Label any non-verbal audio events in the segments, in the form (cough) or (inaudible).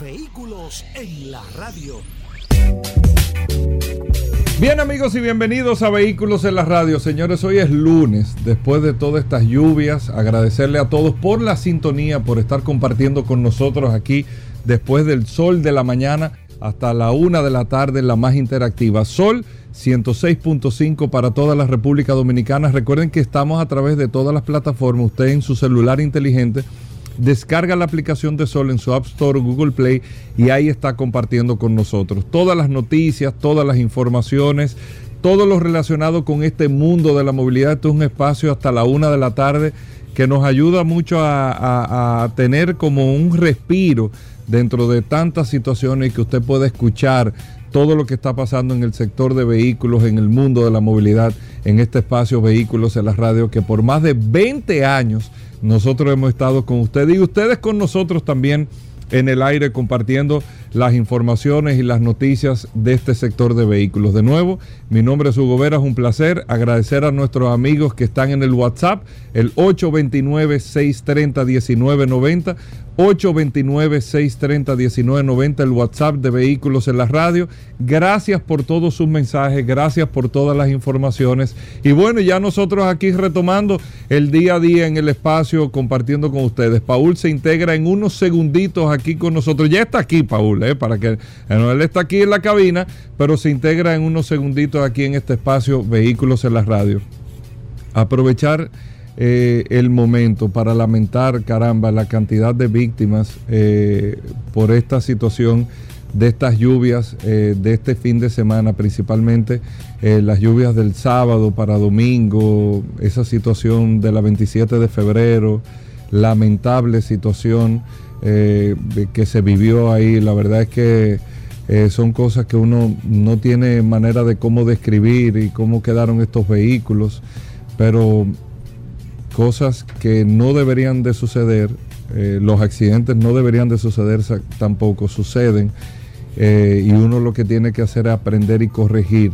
Vehículos en la radio. Bien amigos y bienvenidos a Vehículos en la Radio. Señores, hoy es lunes, después de todas estas lluvias, agradecerle a todos por la sintonía, por estar compartiendo con nosotros aquí después del sol de la mañana hasta la una de la tarde, la más interactiva. Sol 106.5 para toda la República Dominicana. Recuerden que estamos a través de todas las plataformas. Usted en su celular inteligente descarga la aplicación de Sol en su App Store o Google Play y ahí está compartiendo con nosotros todas las noticias, todas las informaciones, todo lo relacionado con este mundo de la movilidad. Esto es un espacio hasta la una de la tarde que nos ayuda mucho a, tener como un respiro dentro de tantas situaciones y que usted pueda escuchar todo lo que está pasando en el sector de vehículos, en el mundo de la movilidad, en este espacio Vehículos en la Radio, que por más de 20 años nosotros hemos estado con ustedes y ustedes con nosotros también en el aire compartiendo las informaciones y las noticias de este sector de vehículos. De nuevo, mi nombre es Hugo Vera, es un placer agradecer a nuestros amigos que están en el WhatsApp, el 829-630-1990, 829-630-1990, el WhatsApp de Vehículos en la Radio. Gracias por todos sus mensajes, gracias por todas las informaciones. Y bueno, ya nosotros aquí retomando el día a día en el espacio, compartiendo con ustedes. Paul se integra en unos segunditos aquí con nosotros. Ya está aquí, Paul, ¿eh? para que él está aquí en la cabina, pero se integra en unos segunditos aquí en este espacio Vehículos en la Radio. Aprovechar eh, el momento para lamentar, caramba, la cantidad de víctimas eh, por esta situación de estas lluvias eh, de este fin de semana, principalmente las lluvias del sábado para domingo, esa situación de la 27 de febrero, lamentable situación que se vivió ahí. La verdad es que son cosas que uno no tiene manera de cómo describir y cómo quedaron estos vehículos, pero cosas que no deberían de suceder, eh, los accidentes no deberían de suceder tampoco, suceden eh, y uno lo que tiene que hacer es aprender y corregir,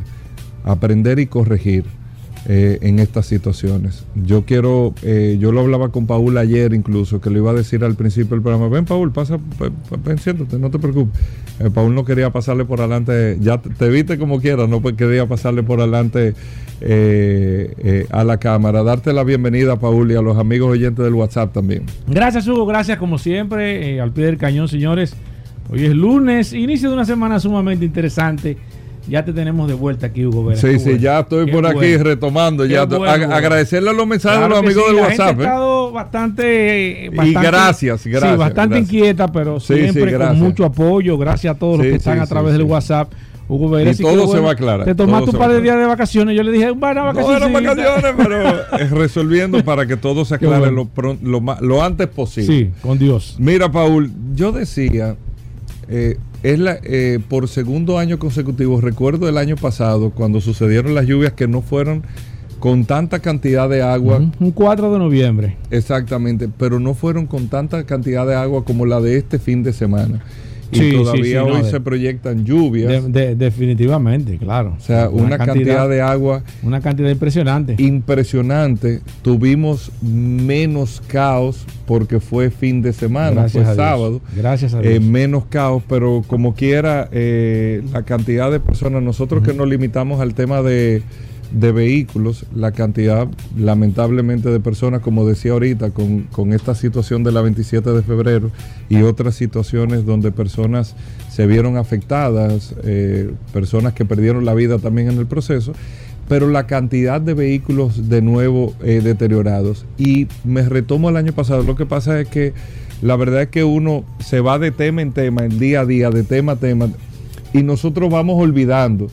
aprender y corregir eh, en estas situaciones. Yo quiero, yo lo hablaba con Paul ayer incluso, que le iba a decir al principio del programa, ven Paul, pasa, ven, no te preocupes. Paul no quería pasarle por adelante, ya te, viste como quieras, no quería pasarle por adelante eh, eh, a la cámara. Darte la bienvenida, Paul, y a los amigos oyentes del WhatsApp también. Gracias, Hugo. Gracias, como siempre, eh, al pie del cañón, señores. Hoy es lunes, inicio de una semana sumamente interesante. Ya te tenemos de vuelta aquí, Hugo Vera. Sí, sí, ya estoy por aquí retomando. ya agradecerle a los mensajes de los amigos del WhatsApp. Ha estado bastante, Y gracias, gracias. bastante inquieta, pero siempre con mucho apoyo. Gracias a todos los que están a través del WhatsApp. Hugo Vera, y todo se va a aclarar. Te tomaste un par de días de vacaciones. Yo le dije, bueno, vacaciones. No eran vacaciones, pero (laughs) resolviendo para que todo se aclare lo, lo, antes posible. Sí, con Dios. Mira, Paul, yo decía, eh, es la, eh, por segundo año consecutivo, recuerdo el año pasado, cuando sucedieron las lluvias que no fueron con tanta cantidad de agua. Un 4 de noviembre. Exactamente, pero no fueron con tanta cantidad de agua como la de este fin de semana. Y todavía hoy se proyectan lluvias. definitivamente, claro. O sea, una, cantidad, de agua. Una cantidad impresionante. Impresionante. Tuvimos menos caos porque fue fin de semana, fue sábado. Gracias a eh, Dios. menos caos, pero como quiera, eh, la cantidad de personas, nosotros que nos limitamos al tema de de vehículos, la cantidad lamentablemente de personas, como decía ahorita, con, esta situación de la 27 de febrero y otras situaciones donde personas se vieron afectadas, eh, personas que perdieron la vida también en el proceso, pero la cantidad de vehículos de nuevo eh, deteriorados. Y me retomo el año pasado, lo que pasa es que la verdad es que uno se va de tema en tema, en día a día, de tema a tema, y nosotros vamos olvidando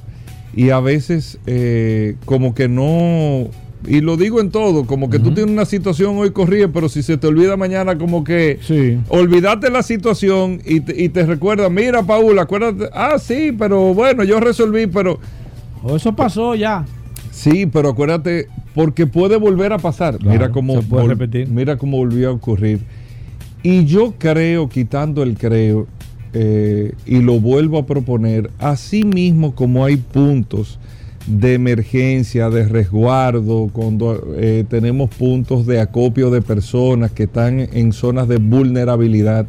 y a veces eh, como que no, y lo digo en todo, como que tú tienes una situación hoy corrida, pero si se te olvida mañana, como que Sí. olvidate la situación y te, y te recuerda, mira Paul, acuérdate, ah, sí, pero bueno, yo resolví, pero O eso pasó ya. sí, pero acuérdate, porque puede volver a pasar. Claro, mira cómo se puede vol- repetir. Mira cómo volvió a ocurrir. Y yo creo, quitando el creo, eh, y lo vuelvo a proponer, así mismo como hay puntos de emergencia, de resguardo, cuando eh, tenemos puntos de acopio de personas que están en zonas de vulnerabilidad,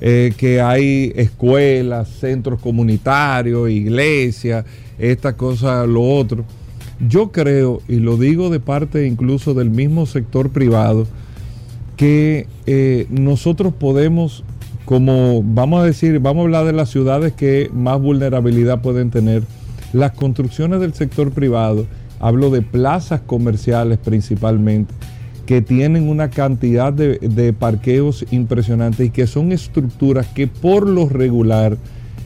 eh, que hay escuelas, centros comunitarios, iglesias, esta cosa, lo otro. Yo creo, y lo digo de parte incluso del mismo sector privado, que nosotros podemos, como vamos a decir, vamos a hablar de las ciudades que más vulnerabilidad pueden tener, las construcciones del sector privado, hablo de plazas comerciales principalmente, que tienen una cantidad de, de parqueos impresionantes y que son estructuras que por lo regular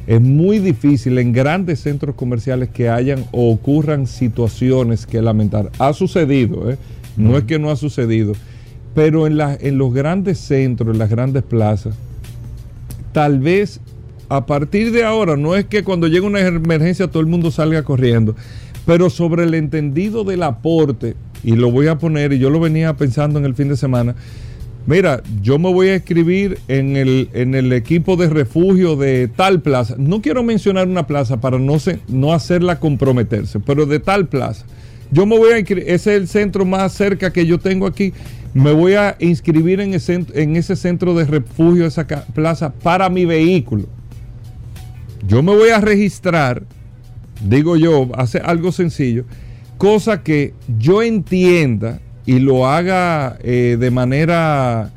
es muy difícil en grandes centros comerciales que hayan o ocurran situaciones que lamentar. Ha sucedido, ¿eh? no es que no ha sucedido, pero en, la- en los grandes centros, en las grandes plazas, tal vez a partir de ahora, no es que cuando llega una emergencia todo el mundo salga corriendo, pero sobre el entendido del aporte, y lo voy a poner, y yo lo venía pensando en el fin de semana, mira, yo me voy a escribir en el, en el equipo de refugio de tal plaza, no quiero mencionar una plaza para no, se, no hacerla comprometerse, pero de tal plaza. Yo me voy a inscribir, ese es el centro más cerca que yo tengo aquí. Me voy a inscribir en ese, cent- en ese centro de refugio, esa plaza, para mi vehículo. Yo me voy a registrar, digo yo, hace algo sencillo, cosa que yo entienda y lo haga eh, de manera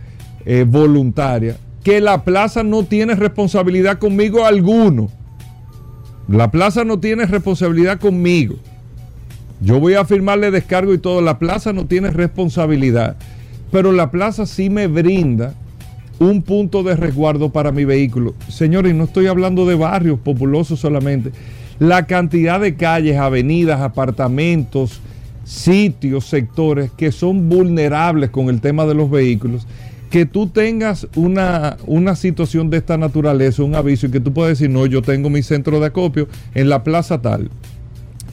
eh, voluntaria, que la plaza no tiene responsabilidad conmigo alguno. La plaza no tiene responsabilidad conmigo. Yo voy a firmarle descargo y todo. La plaza no tiene responsabilidad. Pero la plaza sí me brinda un punto de resguardo para mi vehículo. Señores, no estoy hablando de barrios populosos solamente. La cantidad de calles, avenidas, apartamentos, sitios, sectores que son vulnerables con el tema de los vehículos. Que tú tengas una, una situación de esta naturaleza, un aviso, y que tú puedas decir, no, yo tengo mi centro de acopio en la plaza tal.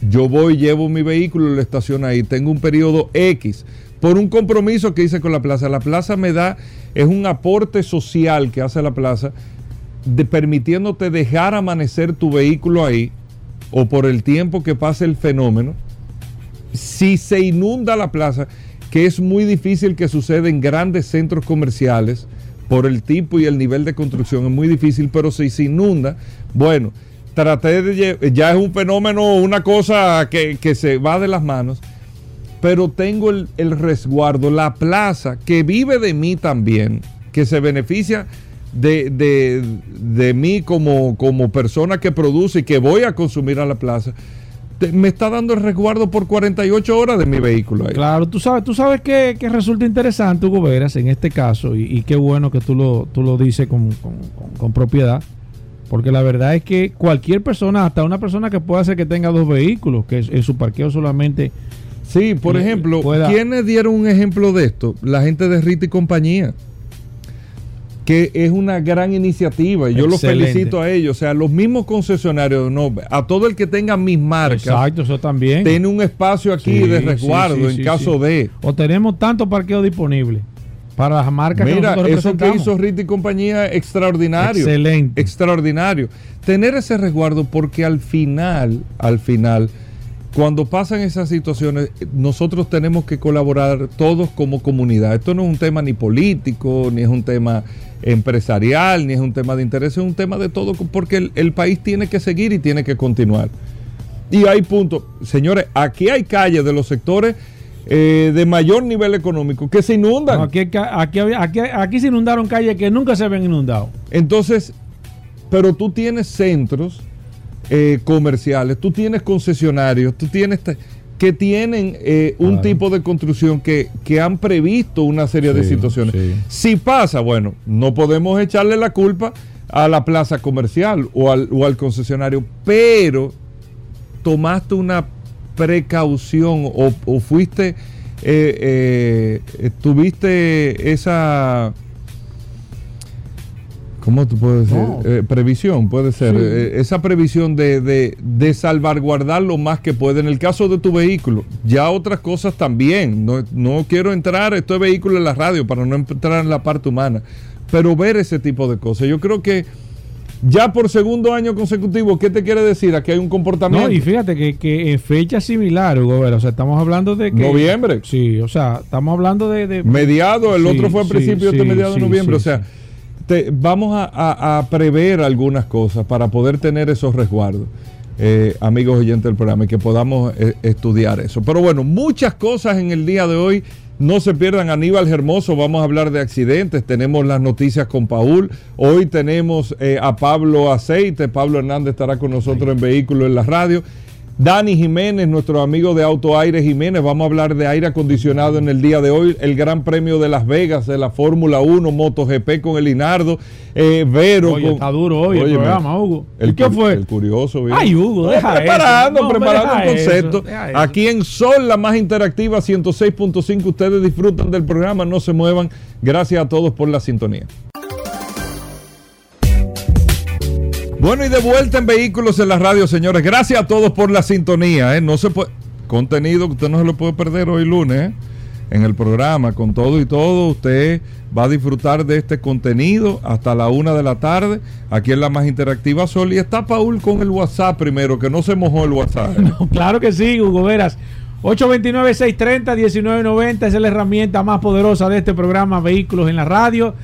Yo voy, llevo mi vehículo, lo estaciono ahí, tengo un periodo X por un compromiso que hice con la plaza. La plaza me da, es un aporte social que hace la plaza, de, permitiéndote dejar amanecer tu vehículo ahí o por el tiempo que pase el fenómeno. Si se inunda la plaza, que es muy difícil que suceda en grandes centros comerciales, por el tipo y el nivel de construcción, es muy difícil, pero si se inunda, bueno, traté de ya es un fenómeno, una cosa que, que se va de las manos, pero tengo el, resguardo, la plaza que vive de mí también, que se beneficia de, de- de mí como, como persona que produce y que voy a consumir a la plaza, me está dando el resguardo por 48 horas de mi vehículo. ahí. Claro, tú sabes, tú sabes que, que resulta interesante, Hugo Veras, en este caso, y, qué bueno que tú lo, tú lo dices con, con- con- con propiedad, porque la verdad es que cualquier persona, hasta una persona que pueda hacer que tenga dos vehículos, que en su parqueo solamente... Sí, por ejemplo, pueda- ¿quiénes dieron un ejemplo de esto? La gente de Rita y compañía. Que es una gran iniciativa y yo los felicito a ellos. O sea, los mismos concesionarios, no, a todo el que tenga mis marcas, Exacto, eso también. tiene un espacio aquí Sí, de resguardo sí, en caso de. O tenemos tanto parqueo disponible para las marcas que Mira, nosotros eso que hizo Rita y compañía, extraordinario. Excelente. Extraordinario. Tener ese resguardo porque al final, al final, cuando pasan esas situaciones, nosotros tenemos que colaborar todos como comunidad. Esto no es un tema ni político, ni es un tema empresarial, ni es un tema de interés, es un tema de todo, porque el, el país tiene que seguir y tiene que continuar. Y hay puntos, señores, aquí hay calles de los sectores eh, de mayor nivel económico que se inundan. No, aquí, aquí, aquí se inundaron calles que nunca se habían inundado. Entonces, pero tú tienes centros eh, comerciales, tú tienes concesionarios, tú tienes que tienen eh, un Claro. tipo de construcción que, que han previsto una serie de situaciones. sí. Si pasa, bueno, no podemos echarle la culpa a la plaza comercial o al, o al concesionario, pero tomaste una precaución o, o fuiste eh, eh, tuviste esa ¿Cómo tú puedes decir? No. Eh, previsión, puede ser. Sí. Eh, esa previsión de, de- de salvaguardar lo más que puede. En el caso de tu vehículo, ya otras cosas también. No, no quiero entrar, esto es vehículo en la radio para no entrar en la parte humana. Pero ver ese tipo de cosas. Yo creo que ya por segundo año consecutivo, ¿qué te quiere decir? Aquí hay un comportamiento. No, y fíjate que, que en fecha similar, Hugo o sea, estamos hablando de que... Noviembre. Sí, o sea, estamos hablando de... de- mediado, el Sí, otro fue a sí, principios de sí, mediados de noviembre. o sea. Te- vamos a, a- a prever algunas cosas para poder tener esos resguardos, eh, amigos oyentes del programa, y que podamos eh, estudiar eso. Pero bueno, muchas cosas en el día de hoy. No se pierdan Aníbal Hermoso, vamos a hablar de accidentes, tenemos las noticias con Paul, hoy tenemos eh, a Pablo Aceite, Pablo Hernández estará con nosotros en Vehículos en la Radio. Dani Jiménez, nuestro amigo de Auto Aire Jiménez, vamos a hablar de aire acondicionado en el día de hoy, el Gran Premio de Las Vegas de la Fórmula 1, MotoGP con el Inardo, eh, Vero. Oye, con- está duro hoy el Óyeme, programa, Hugo. El ¿Y qué fue? El curioso. Ay, Hugo, deja preparando, eso. No, preparando deja un concepto. eso. Aquí en Sol, la más interactiva, 106.5, ustedes disfrutan del programa, no se muevan. Gracias a todos por la sintonía. Bueno, y de vuelta en Vehículos en la Radio, señores. Gracias a todos por la sintonía. ¿eh? No se puede. Contenido que usted no se lo puede perder hoy lunes, ¿eh? En el programa, con todo y todo, usted va a disfrutar de este contenido hasta la una de la tarde, aquí en la más interactiva Sol. Y está Paul con el WhatsApp primero, que no se mojó el WhatsApp. ¿eh? (laughs) No, claro que sí, Hugo Veras. 829-630-1990 esa es la herramienta más poderosa de este programa Vehículos en la Radio.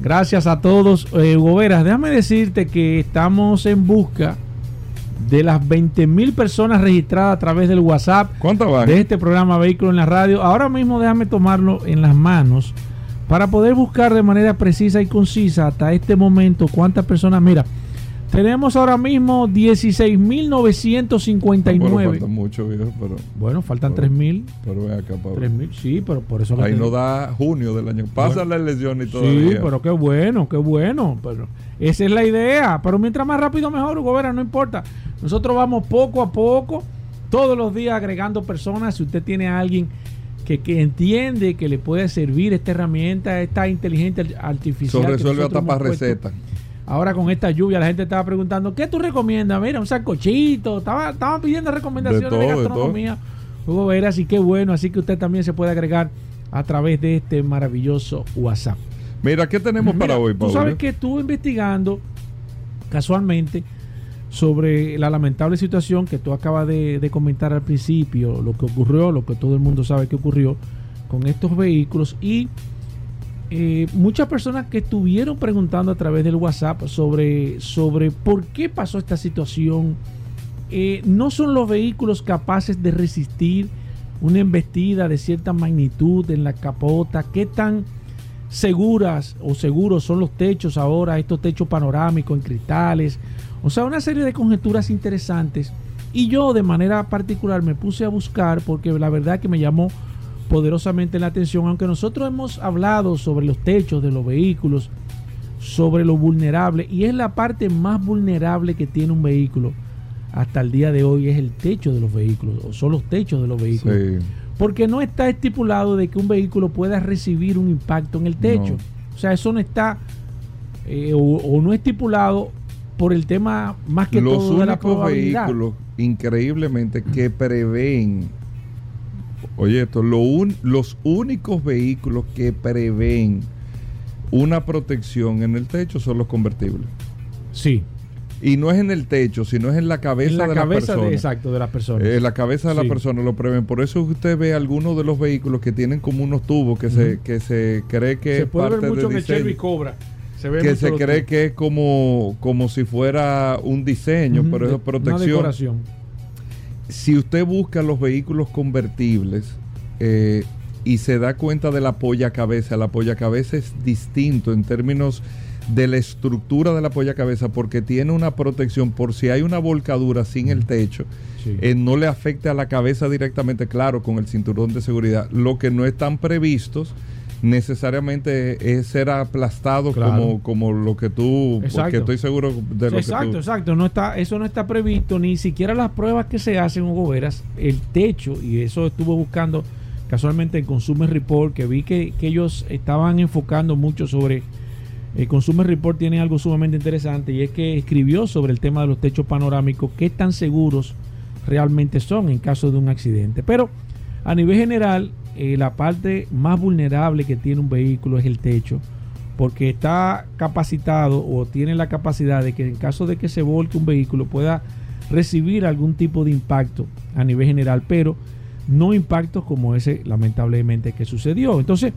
Gracias a todos. Eh, Hugo Veras, déjame decirte que estamos en busca de las 20 mil personas registradas a través del WhatsApp de este programa Vehículos en la Radio. Ahora mismo déjame tomarlo en las manos para poder buscar de manera precisa y concisa hasta este momento cuántas personas. Mira, tenemos ahora mismo Bueno, 16.959. falta mucho, viejo, pero, Bueno, faltan Pero- 3.000. pero ven acá, Pablo. 3.000, sí, pero por eso... Ahí no da junio del año. Pasa la elección y Sí, todavía. pero qué bueno, qué bueno. Pero esa es la idea. Pero mientras más rápido mejor, Hugo Vera, no importa. Nosotros vamos poco a poco, todos los días agregando personas. Si usted tiene a alguien que, que entiende que le puede servir esta herramienta, esta inteligencia artificial. Eso resuelve hasta para recetas. Ahora con esta lluvia la gente estaba preguntando, ¿qué tú recomiendas? Mira, un sacochito. Estaba, estaban pidiendo recomendaciones de, De todo, de gastronomía. Hugo Vera, así que bueno, así que usted también se puede agregar a través de este maravilloso WhatsApp. Mira, ¿qué tenemos Mira, para hoy, Tú Pablo? sabes que estuve investigando casualmente sobre la lamentable situación que tú acabas de, de comentar al principio, lo que ocurrió, lo que todo el mundo sabe que ocurrió con estos vehículos y eh, muchas personas que estuvieron preguntando a través del WhatsApp sobre, sobre por qué pasó esta situación. Eh, no son los vehículos capaces de resistir una embestida de cierta magnitud en la capota. ¿Qué tan seguras o seguros son los techos ahora, estos techos panorámicos en cristales? O sea, una serie de conjeturas interesantes. Y yo de manera particular me puse a buscar porque la verdad que me llamó poderosamente la atención, aunque nosotros hemos hablado sobre los techos de los vehículos, sobre lo vulnerable, y es la parte más vulnerable que tiene un vehículo hasta el día de hoy, es el techo de los vehículos, o son los techos de los vehículos. Sí. Porque no está estipulado de que un vehículo pueda recibir un impacto en el techo. No. O sea, eso no está, eh, o, o no estipulado por el tema más que Los todo de la probabilidad. vehículos, increíblemente, que prevén, oye, esto, lo un- los únicos vehículos que prevén una protección en el techo son los convertibles. Sí, Y no es en el techo, sino es en la cabeza en la de cabeza la de, persona. exacto, de las personas. Eh, la cabeza de la Sí. persona lo prevén. Por eso usted ve algunos de los vehículos que tienen como unos tubos que, se, que se cree que se es puede ver parte mucho de en el Chevy diseño, Cobra. Se ve que se cree que es como, como si fuera un diseño, pero eso es protección. Una decoración. Si usted busca los vehículos convertibles eh, y se da cuenta de la polla cabeza, la polla cabeza es distinto en términos de la estructura de la polla cabeza porque tiene una protección por si hay una volcadura sin el techo, Sí. eh, no le afecte a la cabeza directamente, claro, con el cinturón de seguridad. Lo que no están previstos necesariamente es ser aplastado Claro. como, como lo que tú, porque Exacto. estoy seguro de lo exacto, que tú... exacto. No está, eso no está previsto, ni siquiera las pruebas que se hacen, Hugo Veras, el techo, y eso estuve buscando casualmente en Consumer Report, que vi que, que ellos estaban enfocando mucho sobre... El Consumer Report tiene algo sumamente interesante y es que escribió sobre el tema de los techos panorámicos, qué tan seguros realmente son en caso de un accidente. Pero a nivel general, eh, la parte más vulnerable que tiene un vehículo es el techo, porque está capacitado o tiene la capacidad de que en caso de que se volque un vehículo pueda recibir algún tipo de impacto a nivel general, pero no impactos como ese lamentablemente que sucedió. Entonces,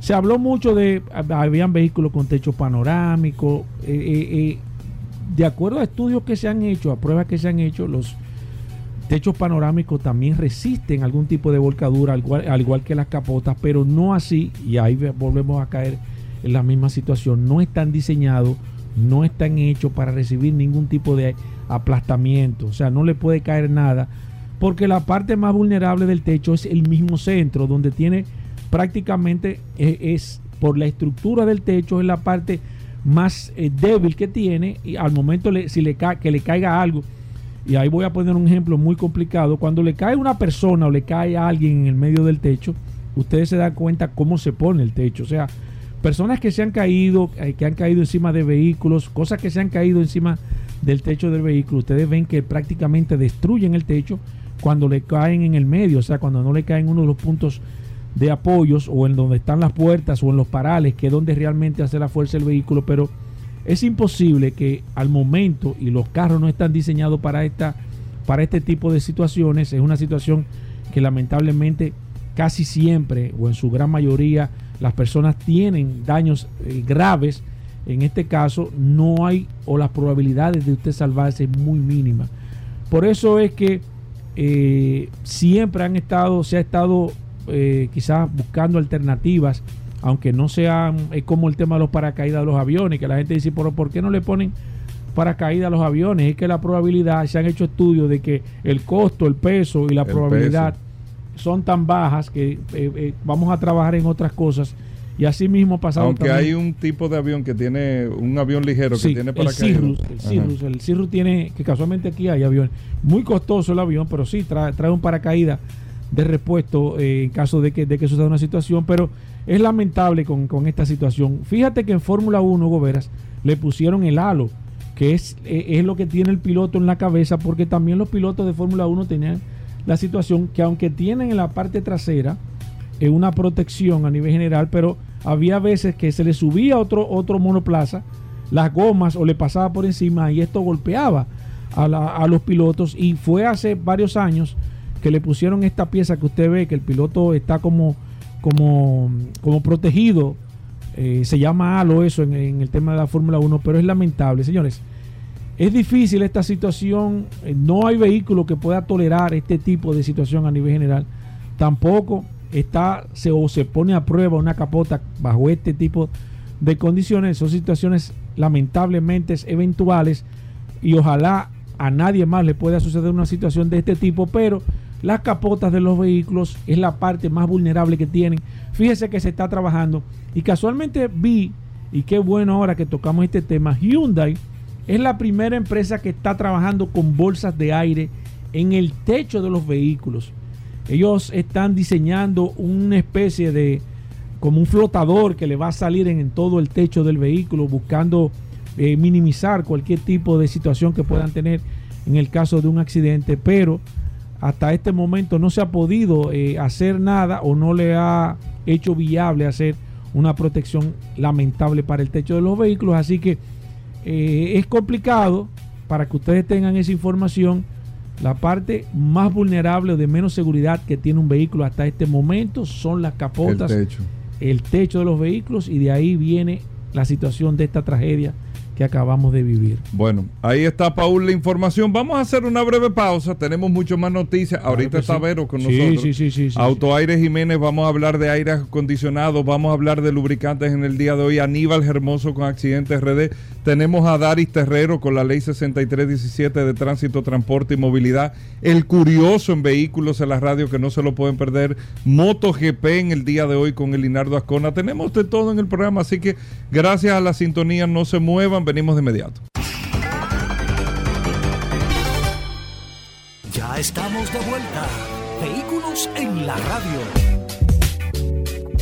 se habló mucho de, habían vehículos con techo panorámico, eh, eh, de acuerdo a estudios que se han hecho, a pruebas que se han hecho, los techos panorámicos también resisten algún tipo de volcadura, al igual, al igual que las capotas, pero no así, y ahí volvemos a caer en la misma situación, no están diseñados, no están hechos para recibir ningún tipo de aplastamiento, o sea, no le puede caer nada, porque la parte más vulnerable del techo es el mismo centro, donde tiene prácticamente eh, es, por la estructura del techo, es la parte más eh, débil que tiene, y al momento si le que le caiga algo, y ahí voy a poner un ejemplo muy complicado, cuando le cae una persona o le cae a alguien en el medio del techo, ustedes se dan cuenta cómo se pone el techo, o sea, personas que se han caído, eh, que han caído encima de vehículos, cosas que se han caído encima del techo del vehículo, ustedes ven que prácticamente destruyen el techo cuando le caen en el medio, o sea, cuando no le caen uno de los puntos de apoyos o en donde están las puertas o en los parales, que es donde realmente hace la fuerza el vehículo, pero es imposible que al momento, y los carros no están diseñados para, esta, para este tipo de situaciones, es una situación que lamentablemente casi siempre o en su gran mayoría las personas tienen daños eh, graves, en este caso no hay o las probabilidades de usted salvarse muy mínima. Por eso es que eh, siempre han estado, se ha estado eh, quizás buscando alternativas, aunque no sean, es como el tema de los paracaídas de los aviones, que la gente dice, pero ¿por qué no le ponen paracaídas a los aviones? Es que la probabilidad, se han hecho estudios de que el costo, el peso y la probabilidad son tan bajas que eh, vamos a trabajar en otras cosas. Y así mismo pasado Aunque hay un tipo de avión que tiene, un avión ligero que tiene para El Cirrus, el Cirrus, el Cirrus tiene, que casualmente aquí hay avión, muy costoso el avión, pero sí trae, trae un paracaídas de repuesto eh, en caso de que, de que suceda una situación, pero es lamentable con, con esta situación. Fíjate que en Fórmula 1, Goberas, le pusieron el halo, que es, eh, es lo que tiene el piloto en la cabeza, porque también los pilotos de Fórmula 1 tenían la situación que aunque tienen en la parte trasera eh, una protección a nivel general, pero había veces que se le subía otro, otro monoplaza, las gomas o le pasaba por encima y esto golpeaba a, los pilotos y fue hace varios años que le pusieron esta pieza que usted ve que el piloto está como, como, como protegido. Eh, se llama halo eso en, en el tema de la Fórmula 1, pero es lamentable, señores. Es difícil esta situación, eh, no hay vehículo que pueda tolerar este tipo de situación a nivel general. Tampoco está se, o se pone a prueba una capota bajo este tipo de condiciones, son situaciones lamentablemente eventuales y ojalá a nadie más le pueda suceder una situación de este tipo, pero las capotas de los vehículos es la parte más vulnerable que tienen. Fíjese que se está trabajando y casualmente vi, y qué bueno ahora que tocamos este tema, Hyundai es la primera empresa que está trabajando con bolsas de aire en el techo de los vehículos. Ellos están diseñando una especie de como un flotador que le va a salir en, todo el techo del vehículo buscando eh, minimizar cualquier tipo de situación que puedan tener en el caso de un accidente, pero hasta este momento no se ha podido eh, hacer nada o no le ha hecho viable hacer una protección lamentable para el techo de los vehículos, así que eh, es complicado para que ustedes tengan esa información. La parte más vulnerable o de menos seguridad que tiene un vehículo hasta este momento son las capotas, el techo, el techo de los vehículos y de ahí viene la situación de esta tragedia que acabamos de vivir. Bueno, ahí está Paul la información. Vamos a hacer una breve pausa. Tenemos mucho más noticias. Ahorita está Vero con nosotros. Sí, sí, sí, Autoaire Jiménez, vamos a hablar de aire acondicionado, vamos a hablar de lubricantes en el día de hoy. Aníbal Hermoso con Accidentes RD. Tenemos a Daris Terrero con la ley 6317 de tránsito, transporte y movilidad. El curioso en vehículos en la radio que no se lo pueden perder. MotoGP en el día de hoy con el Linardo Ascona. Tenemos de todo en el programa, así que gracias a la sintonía, no se muevan venimos de inmediato. Ya estamos de vuelta. Vehículos en la radio.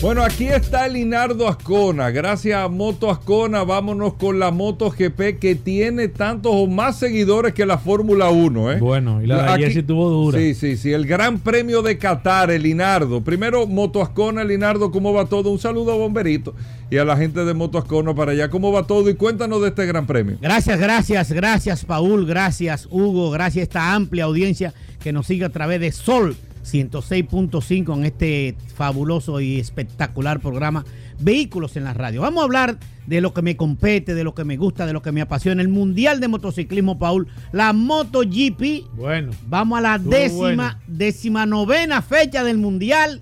Bueno, aquí está el Linardo Ascona. Gracias a Moto Ascona, vámonos con la Moto GP que tiene tantos o más seguidores que la Fórmula 1. ¿eh? Bueno, y la de ayer Aquí- sí tuvo dura. Sí, sí, sí. El Gran Premio de Qatar, el Linardo. Primero, Moto Ascona, Linardo, ¿cómo va todo? Un saludo a Bomberito y a la gente de Moto Ascona para allá. ¿Cómo va todo? Y cuéntanos de este Gran Premio. Gracias, gracias, gracias Paul, gracias Hugo, gracias a esta amplia audiencia que nos sigue a través de Sol 106.5 en este fabuloso y espectacular programa Vehículos en la Radio. Vamos a hablar de lo que me compete, de lo que me gusta, de lo que me apasiona. El Mundial de Motociclismo, Paul, la MotoGP. Bueno. Vamos a la décima, bueno. décima novena fecha del Mundial.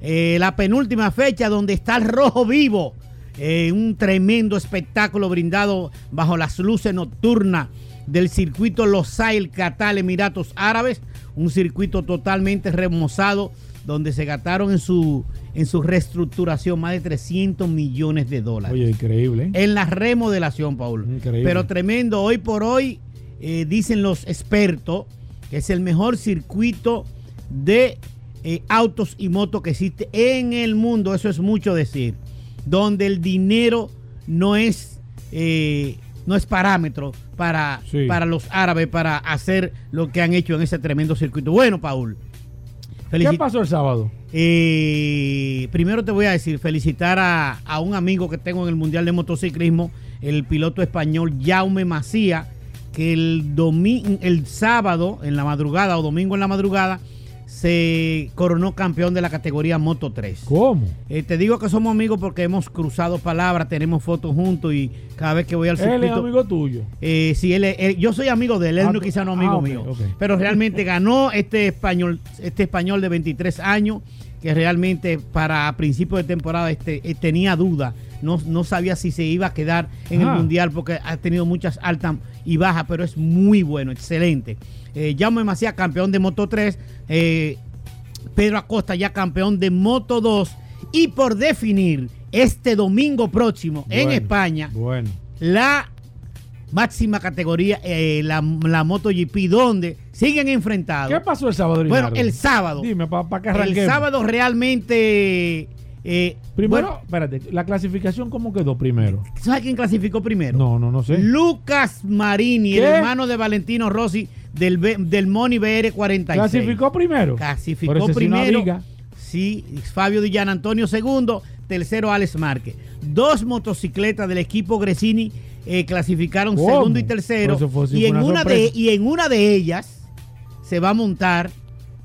Eh, la penúltima fecha donde está el rojo vivo. Eh, un tremendo espectáculo brindado bajo las luces nocturnas del circuito Losail Qatar Emiratos Árabes. Un circuito totalmente remozado donde se gastaron en su, en su reestructuración más de 300 millones de dólares Oye, increíble. ¿eh? en la remodelación, Paul. Increíble. Pero tremendo. Hoy por hoy, eh, dicen los expertos, que es el mejor circuito de eh, autos y motos que existe en el mundo. Eso es mucho decir. Donde el dinero no es, eh, no es parámetro para, Sí. para los árabes para hacer lo que han hecho en ese tremendo circuito. Bueno, Paul. ¿Qué pasó el sábado? eh, primero te voy a decir, felicitar a, a un amigo que tengo en el Mundial de Motociclismo, el piloto español Jaume Macía, que el, el sábado en la madrugada o domingo en la madrugada se coronó campeón de la categoría Moto 3. ¿Cómo? Eh, te digo que somos amigos porque hemos cruzado palabras, tenemos fotos juntos y cada vez que voy al Él es circuito... amigo tuyo. Eh, sí, él, es- él- yo soy amigo de él, él Ah, no quizá no ah, amigo mío, pero realmente ganó este español, este español de 23 años que realmente para principio de temporada este, eh, tenía duda, no, no sabía si se iba a quedar en el mundial porque ha tenido muchas altas y bajas, pero es muy bueno, excelente. Eh, Jaume Macías, campeón de Moto 3, eh, Pedro Acosta ya campeón de Moto 2 y por definir este domingo próximo en España Bueno. la máxima categoría, eh, la, la MotoGP, donde siguen enfrentados. ¿Qué pasó el sábado, Bueno, Leonardo? el sábado. Dime, para el arranquemos. sábado realmente. Eh, Primero, bueno, espérate, la clasificación, ¿cómo quedó primero? ¿sabes quién clasificó primero? No, no, no sé. Lucas Marini, el hermano de Valentino Rossi del, del Moni BR46. ¿Clasificó primero? Clasificó primero. Sí, Fabio Di Gian Antonio segundo, tercero Alex Márquez. Dos motocicletas del equipo Gresini eh, clasificaron ¿Cómo? segundo y tercero. Y, en una de, y en una de ellas se va a montar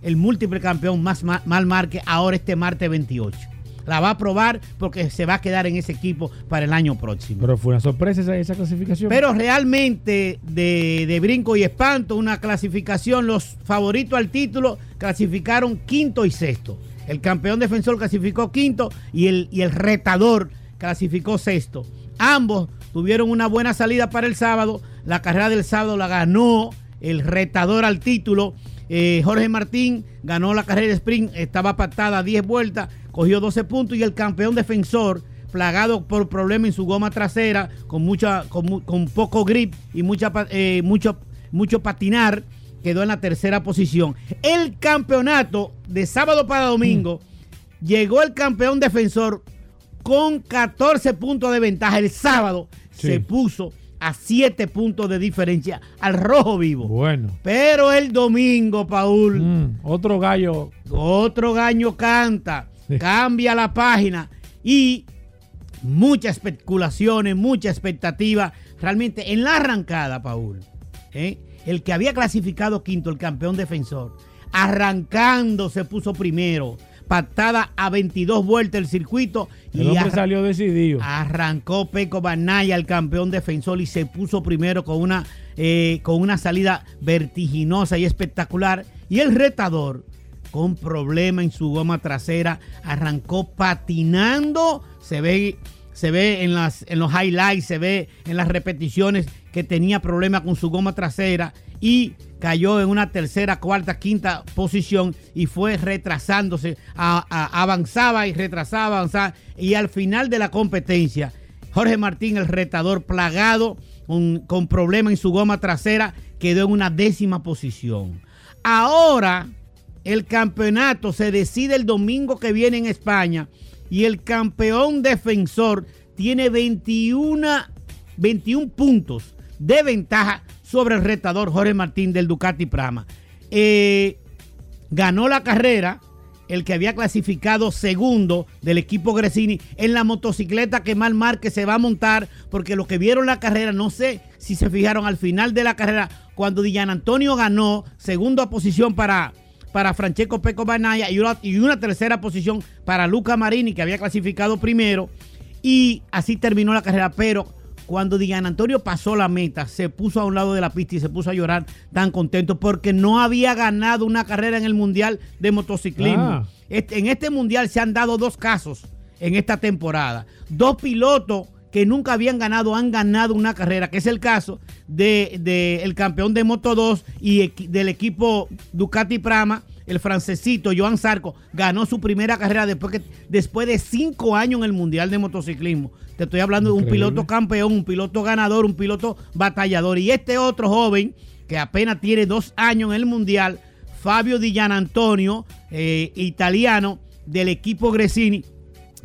el múltiple campeón más Ma- Mal Márquez ahora este martes 28. La va a probar porque se va a quedar en ese equipo para el año próximo. Pero fue una sorpresa esa, esa clasificación. Pero realmente de, de brinco y espanto, una clasificación, los favoritos al título clasificaron quinto y sexto. El campeón defensor clasificó quinto y el, y el retador clasificó sexto. Ambos tuvieron una buena salida para el sábado. La carrera del sábado la ganó el retador al título. Eh, Jorge Martín ganó la carrera de sprint, estaba pactada a 10 vueltas, cogió 12 puntos y el campeón defensor plagado por problemas en su goma trasera, con mucha, con, poco grip y mucha, eh, mucho, mucho patinar, quedó en la tercera posición. El campeonato de sábado para domingo llegó el campeón defensor con 14 puntos de ventaja. El sábado Sí. se puso a 7 puntos de diferencia al rojo vivo. Bueno. Pero el domingo, Paul, Mm, otro gallo. otro gallo canta, Sí. cambia la página y muchas especulaciones, mucha expectativa. Realmente en la arrancada, Paul, ¿eh? el que había clasificado quinto, el campeón defensor, arrancando se puso primero, pactada a 22 vueltas el circuito El y salió decidido. Arrancó Peco Banaya, el campeón defensor, y se puso primero con una, eh, con una salida vertiginosa y espectacular. Y el retador, con problema en su goma trasera, arrancó patinando. Se ve, se ve en, las, en los highlights, se ve en las repeticiones que tenía problemas con su goma trasera y cayó en una tercera, cuarta, quinta posición y fue retrasándose, avanzaba y retrasaba, avanzaba y al final de la competencia, Jorge Martín, el retador plagado con, con problemas en su goma trasera, quedó en una décima posición. Ahora el campeonato se decide el domingo que viene en España y el campeón defensor tiene 21, 21 puntos de ventaja sobre el retador Jorge Martín del Ducati Prama. Eh, ganó la carrera el que había clasificado segundo del equipo Gresini en la motocicleta que Mal Márquez se va a montar, porque los que vieron la carrera, no sé si se fijaron al final de la carrera, cuando Dillan Antonio ganó, segunda posición para, para Francesco Peco Banaya y una, y una tercera posición para Luca Marini, que había clasificado primero, y así terminó la carrera, pero cuando Digan Antonio pasó la meta, se puso a un lado de la pista y se puso a llorar tan contento porque no había ganado una carrera en el Mundial de Motociclismo. Ah. Este- en este Mundial se han dado dos casos en esta temporada. Dos pilotos que nunca habían ganado han ganado una carrera, que es el caso del de, el campeón de Moto 2 y equi- del equipo Ducati Prama, el francesito Joan Zarco, ganó su primera carrera después, que, después de cinco años en el Mundial de Motociclismo. Te estoy hablando de un piloto campeón, un piloto ganador, un piloto batallador. Y este otro joven, que apenas tiene dos años en el Mundial, Fabio Di Antonio, italiano del equipo Gresini,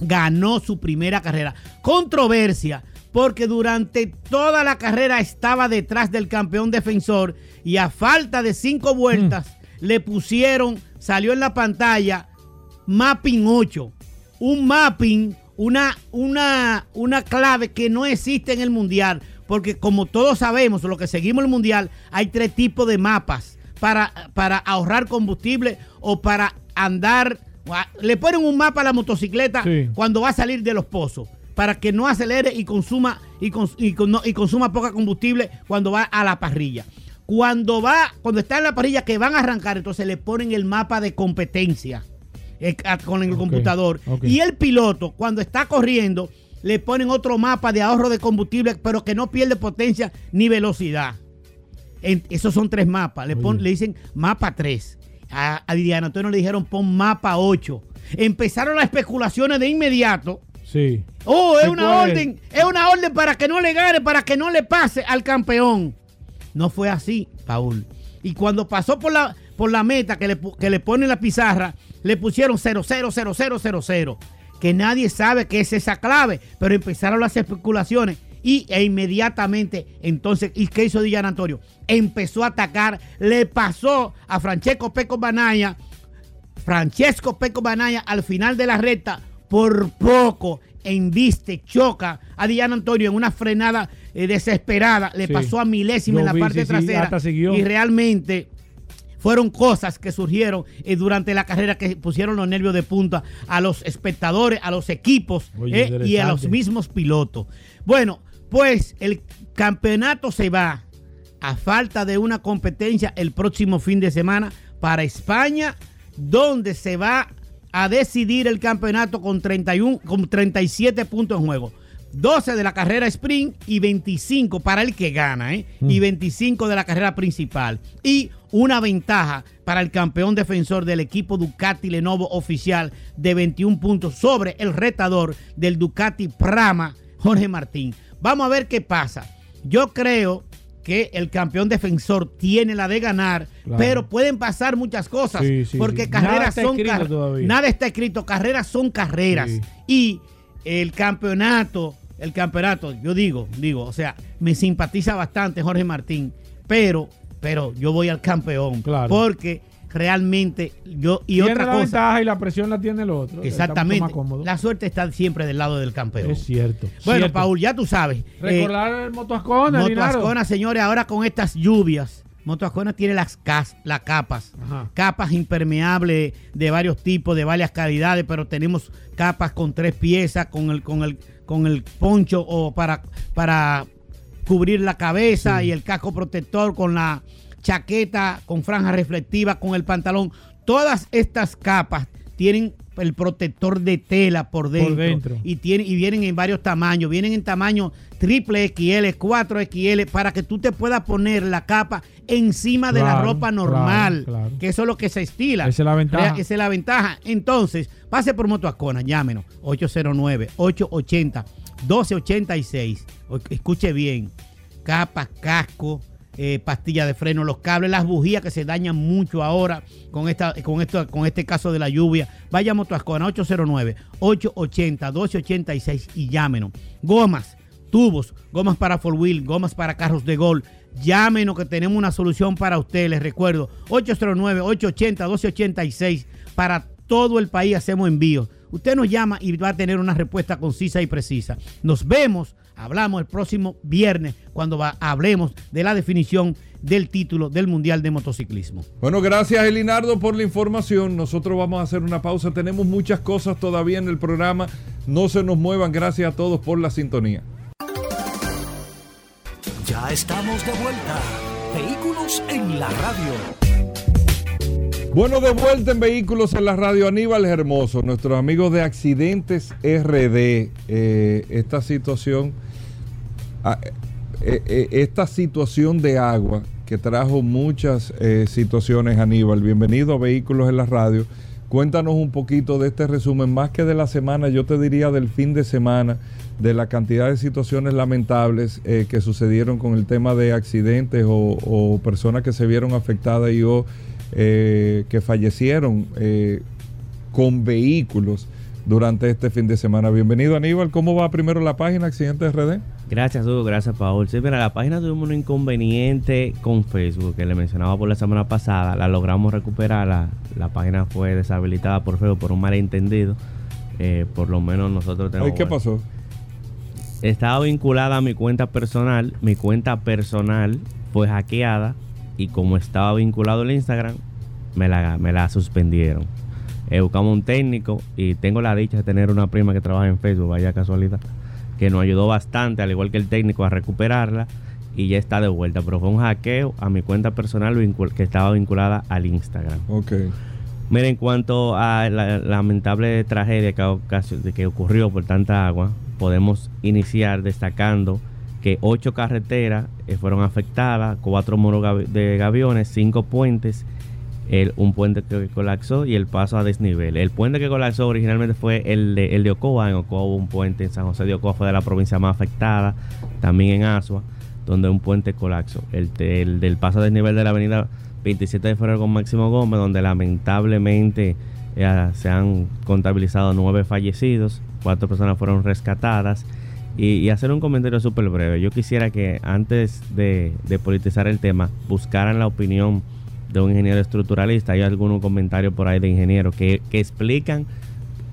ganó su primera carrera. Controversia, porque durante toda la carrera estaba detrás del campeón defensor y a falta de cinco vueltas le pusieron, salió en la pantalla, mapping 8. Un mapping, una, una, una clave que no existe en el mundial. Porque como todos sabemos, lo que seguimos el mundial, hay tres tipos de mapas para, para ahorrar combustible o para andar. Le ponen un mapa a la motocicleta Sí. cuando va a salir de los pozos para que no acelere y consuma y, cons- y con- no- y consuma poca combustible cuando va a la parrilla. Cuando va, cuando está en la parrilla que van a arrancar, entonces le ponen el mapa de competencia eh, con el computador. Y el piloto, cuando está corriendo, le ponen otro mapa de ahorro de combustible, pero que no pierde potencia ni velocidad. En- esos son tres mapas. Le, pon- le dicen mapa 3. A, a Diana Antonio le dijeron pon mapa 8. Empezaron las especulaciones de inmediato. Sí. Oh, es ¿Y una es? orden, es una orden para que no le gane, para que no le pase al campeón. No fue así, Paul. Y cuando pasó por la, por la meta que le, que le ponen la pizarra, le pusieron 000000, que nadie sabe qué es esa clave, pero empezaron las especulaciones y e inmediatamente entonces, ¿y qué hizo Dillan Antonio? Empezó a atacar, le pasó a Francesco Peco Banaya, Francesco Peco Banaya al final de la recta, por poco embiste, choca a Diana Antonio en una frenada eh, desesperada, le Sí. pasó a milésima Yo en la vi, parte sí, trasera y realmente fueron cosas que surgieron eh, durante la carrera que pusieron los nervios de punta a los espectadores, a los equipos Oye, eh, y a los mismos pilotos. Bueno, pues el campeonato se va a falta de una competencia el próximo fin de semana para España, donde se va a decidir el campeonato con 31, con 37 puntos en juego. 12 de la carrera sprint y 25 para el que gana, ¿eh? y 25 de la carrera principal. Y una ventaja para el campeón defensor del equipo Ducati Lenovo oficial de 21 puntos sobre el retador del Ducati Prama, Jorge Martín. Vamos a ver qué pasa. Yo creo que el campeón defensor tiene la de ganar, Claro. pero pueden pasar muchas cosas, Sí, sí, porque sí. carreras Nada son escrito car- todavía. nada está escrito, carreras son carreras. Y el campeonato, el campeonato, yo digo, digo, o sea, me simpatiza bastante Jorge Martín, pero, pero yo voy al campeón. Claro. Porque realmente yo, y tiene otra la cosa, ventaja y la presión la tiene el otro. Exactamente, la suerte está siempre del lado del campeón. Es cierto. bueno, cierto. Paul, ya tú sabes. eh, Recordar el Moto Ascona, Moto Linaro. Ascona, señores, ahora con estas lluvias, Moto Ascona tiene las, cas- las capas, Ajá. capas impermeables de varios tipos, de varias calidades, pero tenemos capas con tres piezas, con el, con el, con el poncho o para, para cubrir la cabeza y el casco protector con la chaqueta con franja reflectiva, con el pantalón. Todas estas capas tienen el protector de tela por dentro, dentro. y tienen y vienen en varios tamaños, vienen en tamaño triple XL, 4XL para que tú te puedas poner la capa encima de la ropa normal, claro, claro. que eso es lo que se estila. Esa es la ventaja. Esa es la ventaja. Entonces, pase por Moto Ascona, llámenos 809 880 1286. O- Escuche bien, capa, casco, eh, pastillas de freno, los cables, las bujías que se dañan mucho ahora con, esta, con, esto, con este caso de la lluvia. Vaya a Motoascona 809-880-1286 y llámenos. Gomas, tubos, gomas para four wheel, gomas para carros de gol. Llámenos que tenemos una solución para ustedes. Les recuerdo, 809-880-1286. Para todo el país hacemos envíos. Usted nos llama y va a tener una respuesta concisa y precisa. Nos vemos, hablamos el próximo viernes cuando va- hablemos de la definición del título del Mundial de Motociclismo. Bueno, gracias Elinardo por la información. Nosotros vamos a hacer una pausa. Tenemos muchas cosas todavía en el programa. No se nos muevan. Gracias a todos por la sintonía. Ya estamos de vuelta. Vehículos en la radio. Bueno, de vuelta en Vehículos en la Radio Aníbal Hermoso, nuestros amigos de Accidentes RD. eh, esta situación, esta situación de agua que trajo muchas eh, situaciones, Aníbal. Bienvenido a Vehículos en la Radio. Cuéntanos un poquito de este resumen, más que de la semana, yo te diría del fin de semana, de la cantidad de situaciones lamentables eh, que sucedieron con el tema de accidentes o, personas que se vieron afectadas y o eh, que fallecieron eh, con vehículos durante este fin de semana. Bienvenido Aníbal, ¿cómo va primero la página Accidentes RD? Gracias, Hugo. Gracias, Paul. Sí, mira, la página tuvimos un inconveniente con Facebook que le mencionaba por la semana pasada. La logramos recuperar. La, la página fue deshabilitada por Facebook por un malentendido. Eh, por lo menos nosotros tenemos. Ay, ¿Qué pasó? Estaba vinculada a mi cuenta personal. Mi cuenta personal fue hackeada. Y como estaba vinculado al Instagram, me la, me la suspendieron. Eh, buscamos un técnico y tengo la dicha de tener una prima que trabaja en Facebook, vaya casualidad, que nos ayudó bastante, al igual que el técnico, a recuperarla y ya está de vuelta. Pero fue un hackeo a mi cuenta personal que estaba vinculada al Instagram. Ok. Mira, en cuanto a la lamentable tragedia que, ocurrió por tanta agua, podemos iniciar destacando que ocho carreteras eh, fueron afectadas, cuatro muros de gaviones, cinco puentes, el- un puente que colapsó y el paso a desnivel. El puente que colapsó originalmente fue el de, el de Ocoa. En Ocoa hubo un puente en San José de Ocoa, fue de la provincia más afectada, también en Asua, donde un puente colapsó. El, el del paso a desnivel de la avenida 27 de febrero con Máximo Gómez, donde lamentablemente eh, se han contabilizado nueve fallecidos, cuatro personas fueron rescatadas. Y, hacer un comentario súper breve. Yo quisiera que antes de politizar el tema, buscaran la opinión de un ingeniero estructuralista. Hay algunos comentarios por ahí de ingenieros que, que explican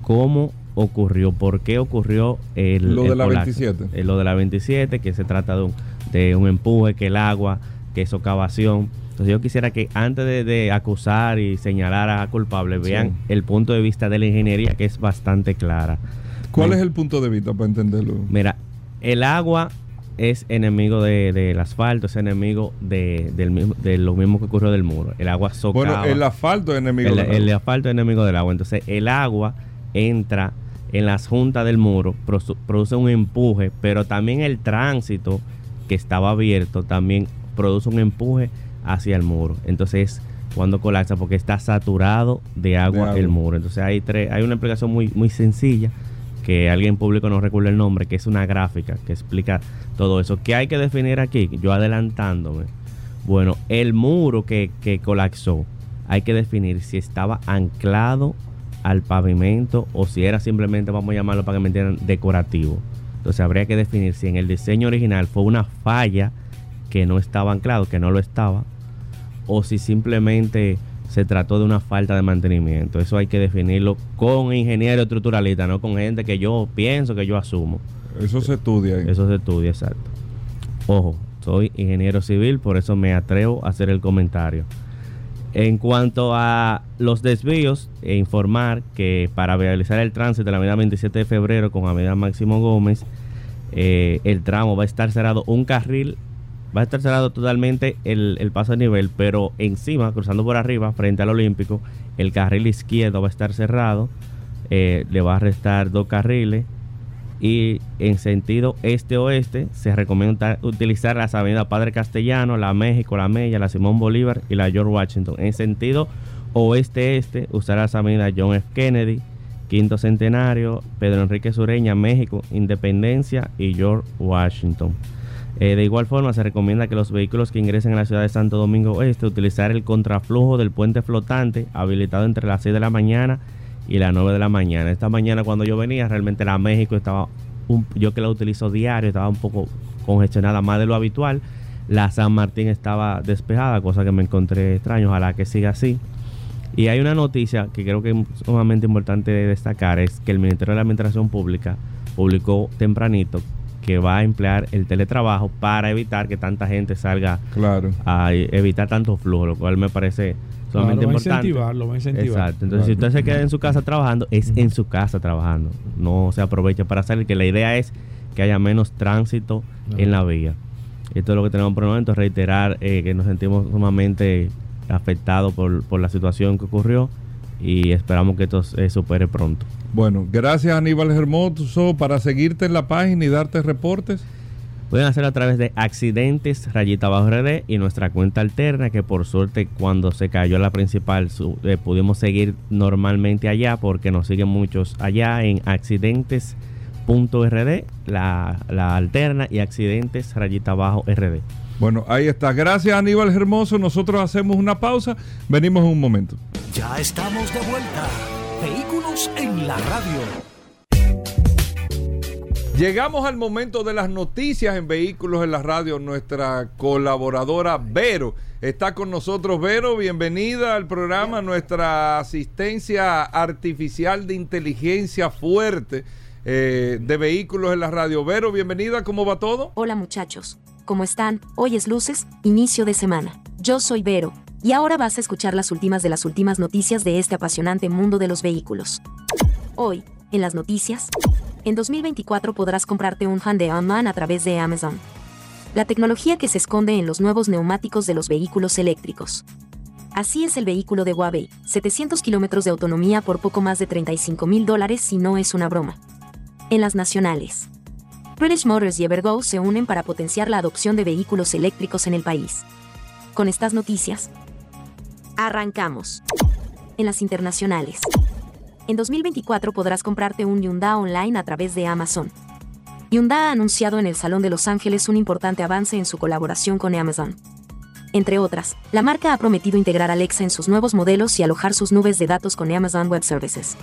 cómo ocurrió, por qué ocurrió el, Lo el de la colapso. 27. Eh, lo de la 27, que se trata de un, de un empuje, que el agua, que es socavación. Entonces yo quisiera que antes de, de acusar y señalar a culpables, vean Sí. el punto de vista de la ingeniería, que es bastante clara. ¿Cuál Mira, es el punto de vista para entenderlo? Mira, el agua es enemigo de- del asfalto, es enemigo de, del mismo- de lo mismo que ocurrió del muro. El agua socava. Bueno, el asfalto es enemigo El, del el agua. asfalto es enemigo del agua. Entonces, el agua entra en las juntas del muro, produ- produce un empuje, pero también el tránsito que estaba abierto también produce un empuje hacia el muro. Entonces, cuando colapsa, porque está saturado de agua, agua. el muro. Entonces, hay, tres, hay una explicación muy, muy sencilla que alguien público no recuerda el nombre, que es una gráfica que explica todo eso. ¿Qué hay que definir aquí? Yo adelantándome. Bueno, el muro que, que colapsó, hay que definir si estaba anclado al pavimento o si era simplemente, vamos a llamarlo para que me entiendan, decorativo. Entonces habría que definir si en el diseño original fue una falla que no estaba anclado, que no lo estaba, o si simplemente se trató de una falta de mantenimiento. Eso hay que definirlo con ingeniero estructuralista, no con gente que yo pienso, que yo asumo. Eso se estudia. ahí. Eso se estudia, exacto. Ojo, soy ingeniero civil, por eso me atrevo a hacer el comentario. En cuanto a los desvíos, e informar que para viabilizar el tránsito de la avenida 27 de febrero con avenida Máximo Gómez, eh, el tramo va a estar cerrado un carril, va a estar cerrado totalmente el, el paso a nivel, pero encima, cruzando por arriba, frente al Olímpico, el carril izquierdo va a estar cerrado, eh, le va a restar dos carriles y en sentido este-oeste se recomienda utilizar las avenidas Padre Castellano, la México, la Mella, la Simón Bolívar y la George Washington. En sentido oeste-este usar las avenidas John F. Kennedy, Quinto Centenario, Pedro Enrique Sureña, México, Independencia y George Washington. Eh, de igual forma, se recomienda que los vehículos que ingresen a la ciudad de Santo Domingo Oeste utilizar el contraflujo del puente flotante habilitado entre las 6 de la mañana y las 9 de la mañana. Esta mañana cuando yo venía, realmente la México estaba, un- yo que la utilizo diario, estaba un poco congestionada más de lo habitual. La San Martín estaba despejada, cosa que me encontré extraño, ojalá que siga así. Y hay una noticia que creo que es sumamente importante de destacar, es que el Ministerio de la Administración Pública publicó tempranito que va a emplear el teletrabajo para evitar que tanta gente salga Claro. a evitar tanto flujo, lo cual me parece Claro, sumamente va a incentivar, lo va a incentivar. Exacto. Entonces, si usted se queda en su casa trabajando, es en su casa trabajando. No se aproveche para salir, que la idea es que haya menos tránsito en la vía. Esto es lo que tenemos por el momento, reiterar eh, que nos sentimos sumamente afectados por, por la situación que ocurrió y esperamos que esto se supere pronto. Bueno, gracias Aníbal Hermoso para seguirte en la página y darte reportes. Pueden hacerlo a través de accidentes rayita bajo RD y nuestra cuenta alterna que por suerte cuando se cayó la principal su- eh, pudimos seguir normalmente allá porque nos siguen muchos allá en accidentes.rd la, la alterna y accidentes rayita bajo RD. Bueno, ahí está. Gracias Aníbal Hermoso. Nosotros hacemos una pausa. Venimos en un momento. Ya estamos de vuelta. Vehículos en la radio. Llegamos al momento de las noticias en Vehículos en la Radio. Nuestra colaboradora Vero está con nosotros. Vero, bienvenida al programa. Nuestra asistencia artificial de inteligencia fuerte eh, de Vehículos en la Radio. Vero, bienvenida. ¿Cómo va todo? Hola muchachos, ¿cómo están? Hoy es luces, inicio de semana. Yo soy Vero, y ahora vas a escuchar las últimas de las últimas noticias de este apasionante mundo de los vehículos. Hoy, en las noticias, en 2024 podrás comprarte un Hyundai online a través de Amazon. La tecnología que se esconde en los nuevos neumáticos de los vehículos eléctricos. Así es el vehículo de Huawei, 700 kilómetros de autonomía por poco más de 35 mil dólares si no es una broma. En las nacionales. British Motors y Evergo se unen para potenciar la adopción de vehículos eléctricos en el país. Con estas noticias, arrancamos. En las internacionales. En 2024 podrás comprarte un Hyundai online a través de Amazon. Hyundai ha anunciado en el Salón de Los Ángeles un importante avance en su colaboración con Amazon. Entre otras, la marca ha prometido integrar Alexa en sus nuevos modelos y alojar sus nubes de datos con Amazon Web Services.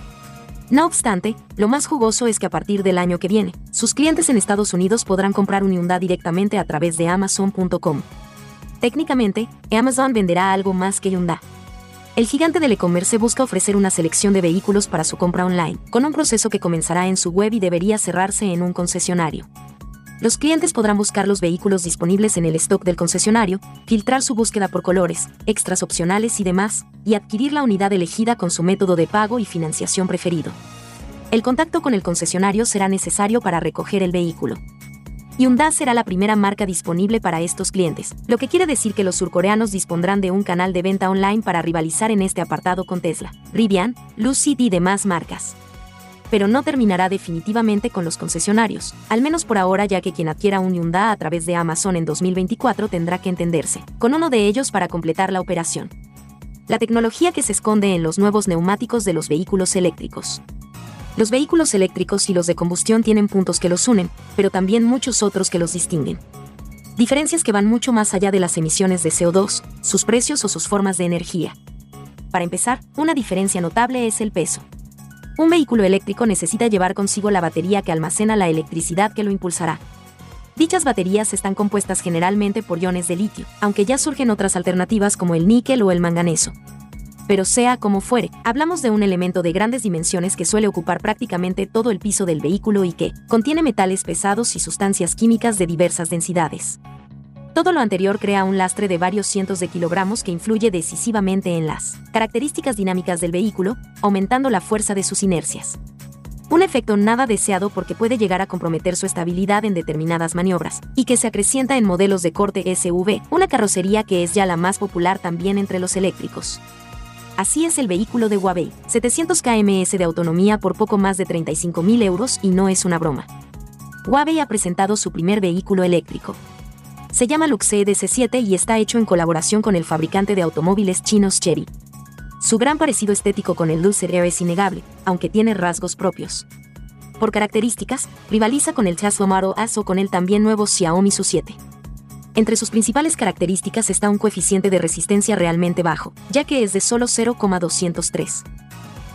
No obstante, lo más jugoso es que a partir del año que viene, sus clientes en Estados Unidos podrán comprar un Hyundai directamente a través de Amazon.com. Técnicamente, Amazon venderá algo más que Hyundai. El gigante del e-commerce busca ofrecer una selección de vehículos para su compra online, con un proceso que comenzará en su web y debería cerrarse en un concesionario. Los clientes podrán buscar los vehículos disponibles en el stock del concesionario, filtrar su búsqueda por colores, extras opcionales y demás, y adquirir la unidad elegida con su método de pago y financiación preferido. El contacto con el concesionario será necesario para recoger el vehículo. Hyundai será la primera marca disponible para estos clientes, lo que quiere decir que los surcoreanos dispondrán de un canal de venta online para rivalizar en este apartado con Tesla, Rivian, Lucid y demás marcas. Pero no terminará definitivamente con los concesionarios, al menos por ahora ya que quien adquiera un Hyundai a través de Amazon en 2024 tendrá que entenderse, con uno de ellos para completar la operación. La tecnología que se esconde en los nuevos neumáticos de los vehículos eléctricos. Los vehículos eléctricos y los de combustión tienen puntos que los unen, pero también muchos otros que los distinguen. Diferencias que van mucho más allá de las emisiones de CO2, sus precios o sus formas de energía. Para empezar, una diferencia notable es el peso. Un vehículo eléctrico necesita llevar consigo la batería que almacena la electricidad que lo impulsará. Dichas baterías están compuestas generalmente por iones de litio, aunque ya surgen otras alternativas como el níquel o el manganeso. Pero sea como fuere, hablamos de un elemento de grandes dimensiones que suele ocupar prácticamente todo el piso del vehículo y que contiene metales pesados y sustancias químicas de diversas densidades. Todo lo anterior crea un lastre de varios cientos de kilogramos que influye decisivamente en las características dinámicas del vehículo, aumentando la fuerza de sus inercias. Un efecto nada deseado porque puede llegar a comprometer su estabilidad en determinadas maniobras, y que se acrecienta en modelos de corte SUV, una carrocería que es ya la más popular también entre los eléctricos. Así es el vehículo de Huawei, 700 kms de autonomía por poco más de 35.000 euros y no es una broma. Huawei ha presentado su primer vehículo eléctrico. Se llama Luxe DC7 y está hecho en colaboración con el fabricante de automóviles chinos Chery. Su gran parecido estético con el Lucer Air es innegable, aunque tiene rasgos propios. Por características, rivaliza con el Tesla Model S o con el también nuevo Xiaomi Su7. Entre sus principales características está un coeficiente de resistencia realmente bajo, ya que es de solo 0,203.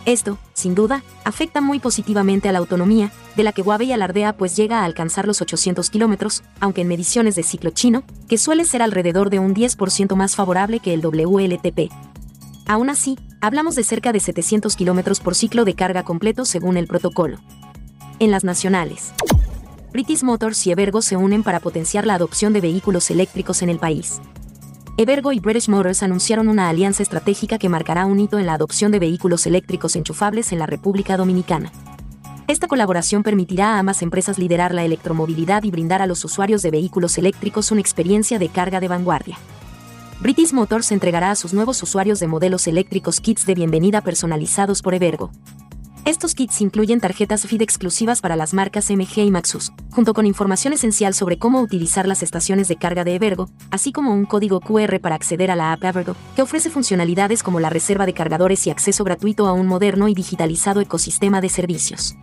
Esto, sin duda, afecta muy positivamente a la autonomía, de la que Huawei alardea pues llega a alcanzar los 800 kilómetros, aunque en mediciones de ciclo chino, que suele ser alrededor de un 10% más favorable que el WLTP. Aún así, hablamos de cerca de 700 kilómetros por ciclo de carga completo según el protocolo. En las nacionales. British Motors y Evergo se unen para potenciar la adopción de vehículos eléctricos en el país. Evergo y British Motors anunciaron una alianza estratégica que marcará un hito en la adopción de vehículos eléctricos enchufables en la República Dominicana. Esta colaboración permitirá a ambas empresas liderar la electromovilidad y brindar a los usuarios de vehículos eléctricos una experiencia de carga de vanguardia. British Motors entregará a sus nuevos usuarios de modelos eléctricos kits de bienvenida personalizados por Evergo. Estos kits incluyen tarjetas FID exclusivas para las marcas MG y Maxus, junto con información esencial sobre cómo utilizar las estaciones de carga de Evergo, así como un código QR para acceder a la app Evergo, que ofrece funcionalidades como la reserva de cargadores y acceso gratuito a un moderno y digitalizado ecosistema de servicios.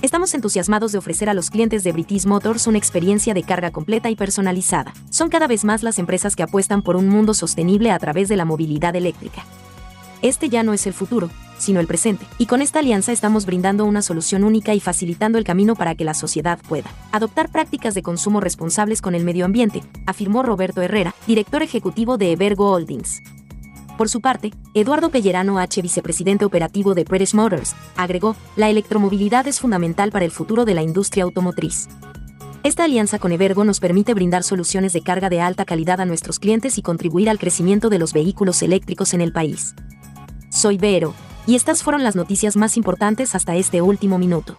Estamos entusiasmados de ofrecer a los clientes de British Motors una experiencia de carga completa y personalizada. Son cada vez más las empresas que apuestan por un mundo sostenible a través de la movilidad eléctrica. Este ya no es el futuro, sino el presente, y con esta alianza estamos brindando una solución única y facilitando el camino para que la sociedad pueda adoptar prácticas de consumo responsables con el medio ambiente, afirmó Roberto Herrera, director ejecutivo de Evergo Holdings. Por su parte, Eduardo Pellerano H., vicepresidente operativo de British Motors, agregó, la electromovilidad es fundamental para el futuro de la industria automotriz. Esta alianza con Evergo nos permite brindar soluciones de carga de alta calidad a nuestros clientes y contribuir al crecimiento de los vehículos eléctricos en el país. Soy Vero, y estas fueron las noticias más importantes hasta este último minuto.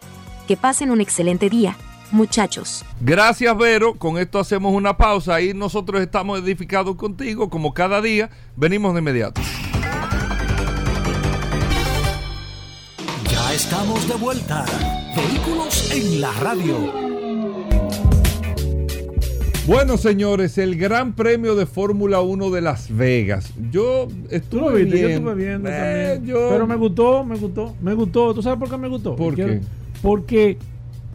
Que pasen un excelente día, muchachos. Gracias, Vero. Con esto hacemos una pausa. Ahí nosotros estamos edificados contigo, como cada día. Venimos de inmediato. Ya estamos de vuelta. Vehículos en la radio. Bueno, señores, el Gran Premio de Fórmula 1 de Las Vegas. Yo estuve lo viste, yo estuve viendo Eh, también. yo- Pero me gustó, me gustó, me gustó. ¿Tú sabes por qué me gustó? ¿Por Quiero- qué? Porque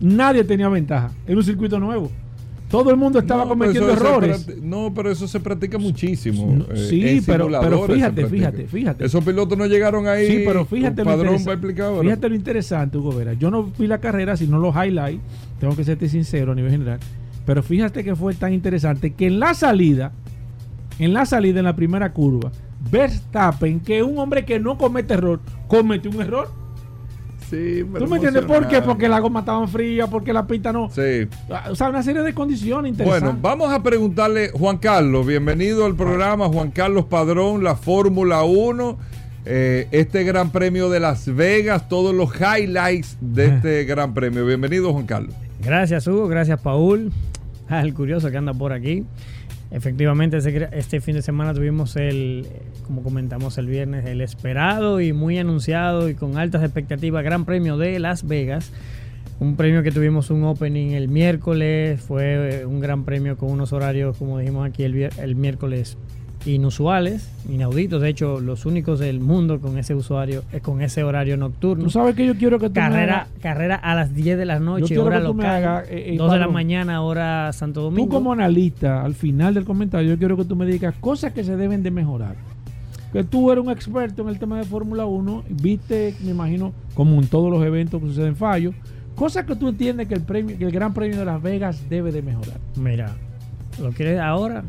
nadie tenía ventaja. Era un circuito nuevo. Todo el mundo estaba No, cometiendo errores. no, pero eso se practica muchísimo. No, eh, sí, en pero- pero fíjate, fíjate, fíjate. Esos pilotos no llegaron ahí. Sí, pero fíjate lo, interesa- fíjate lo interesante, Hugo Vera. Yo no vi la carrera, sino los highlights. Tengo que serte sincero a nivel general. Pero fíjate que fue tan interesante que en la salida, en la salida, en la primera curva, Verstappen, que es un hombre que no comete error, cometió un error. Sí, pero ¿Tú me entiendes por qué? Porque la goma estaba fría, porque la pista no. Sí. O sea, una serie de condiciones interesantes. Bueno, vamos a preguntarle, Juan Carlos, bienvenido al programa, Juan Carlos Padrón, la Fórmula 1, eh, este Gran Premio de Las Vegas, todos los highlights de este Gran Premio. Bienvenido, Juan Carlos. Gracias Hugo, gracias Paul, (laughs) al curioso que anda por aquí. Efectivamente, este fin de semana tuvimos el, como comentamos el viernes, el esperado y muy anunciado y con altas expectativas Gran Premio de Las Vegas. Un premio que tuvimos un opening el miércoles, fue un gran premio con unos horarios, como dijimos aquí el, el miércoles, inusuales, inauditos, de hecho los únicos del mundo con ese usuario, con ese horario nocturno. Tú sabes que yo quiero que tú me Carrera, carrera a las 10 de la noche, hora tú local. hagas, eh, eh, 2 de la mañana, hora Santo Tú Domingo. como analista, al final del comentario, yo quiero que tú me digas cosas que se deben de mejorar. Que tú eres un experto en el tema de Fórmula 1, viste, me imagino, como en todos los eventos que suceden fallos, cosas que tú entiendes que el premio, que el Gran Premio de Las Vegas debe de mejorar. Mira, ¿lo quieres ahora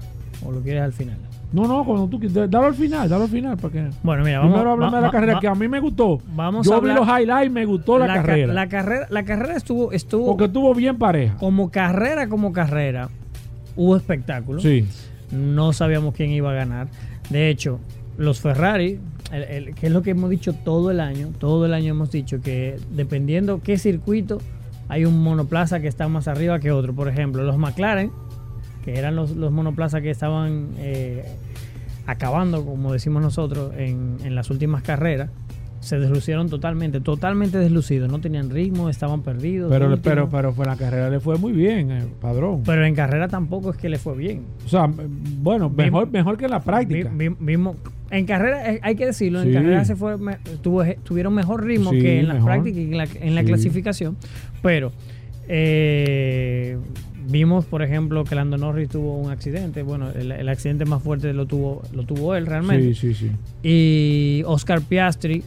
o lo quieres al final? No, no, cuando tú quieras, dalo al final, dalo al final, porque Bueno, mira, vamos, primero háblame va- de la va- carrera va- que a mí me gustó. Vamos yo a vi los highlights, me gustó la, ca- carrera, La carrera, la carrera estuvo, estuvo porque estuvo bien pareja. como carrera, como carrera. Hubo espectáculo. Sí. No sabíamos quién iba a ganar. De hecho, los Ferrari, el- el- que es lo que hemos dicho todo el año, todo el año hemos dicho que dependiendo qué circuito, hay un monoplaza que está más arriba que otro. Por ejemplo, los McLaren, que eran los, los monoplazas que estaban eh, acabando, como decimos nosotros, en, en las últimas carreras, se deslucieron totalmente, totalmente deslucidos. No tenían ritmo, estaban perdidos. Pero, pero, pero fue la carrera le fue muy bien, eh, padrón. Pero en carrera tampoco es que le fue bien. o sea, bueno, Vi- mejor, mejor que en la práctica. Vi- vi- vimos, En carrera, eh, hay que decirlo, en carrera se fue, tuvo, tuvieron mejor ritmo Sí, que en la mejor. práctica y en la, en la Sí. clasificación. Pero eh, vimos, por ejemplo, que Lando Norris tuvo un accidente. Bueno, el, el accidente más fuerte lo tuvo, lo tuvo él realmente. Sí, sí, sí. Y Oscar Piastri,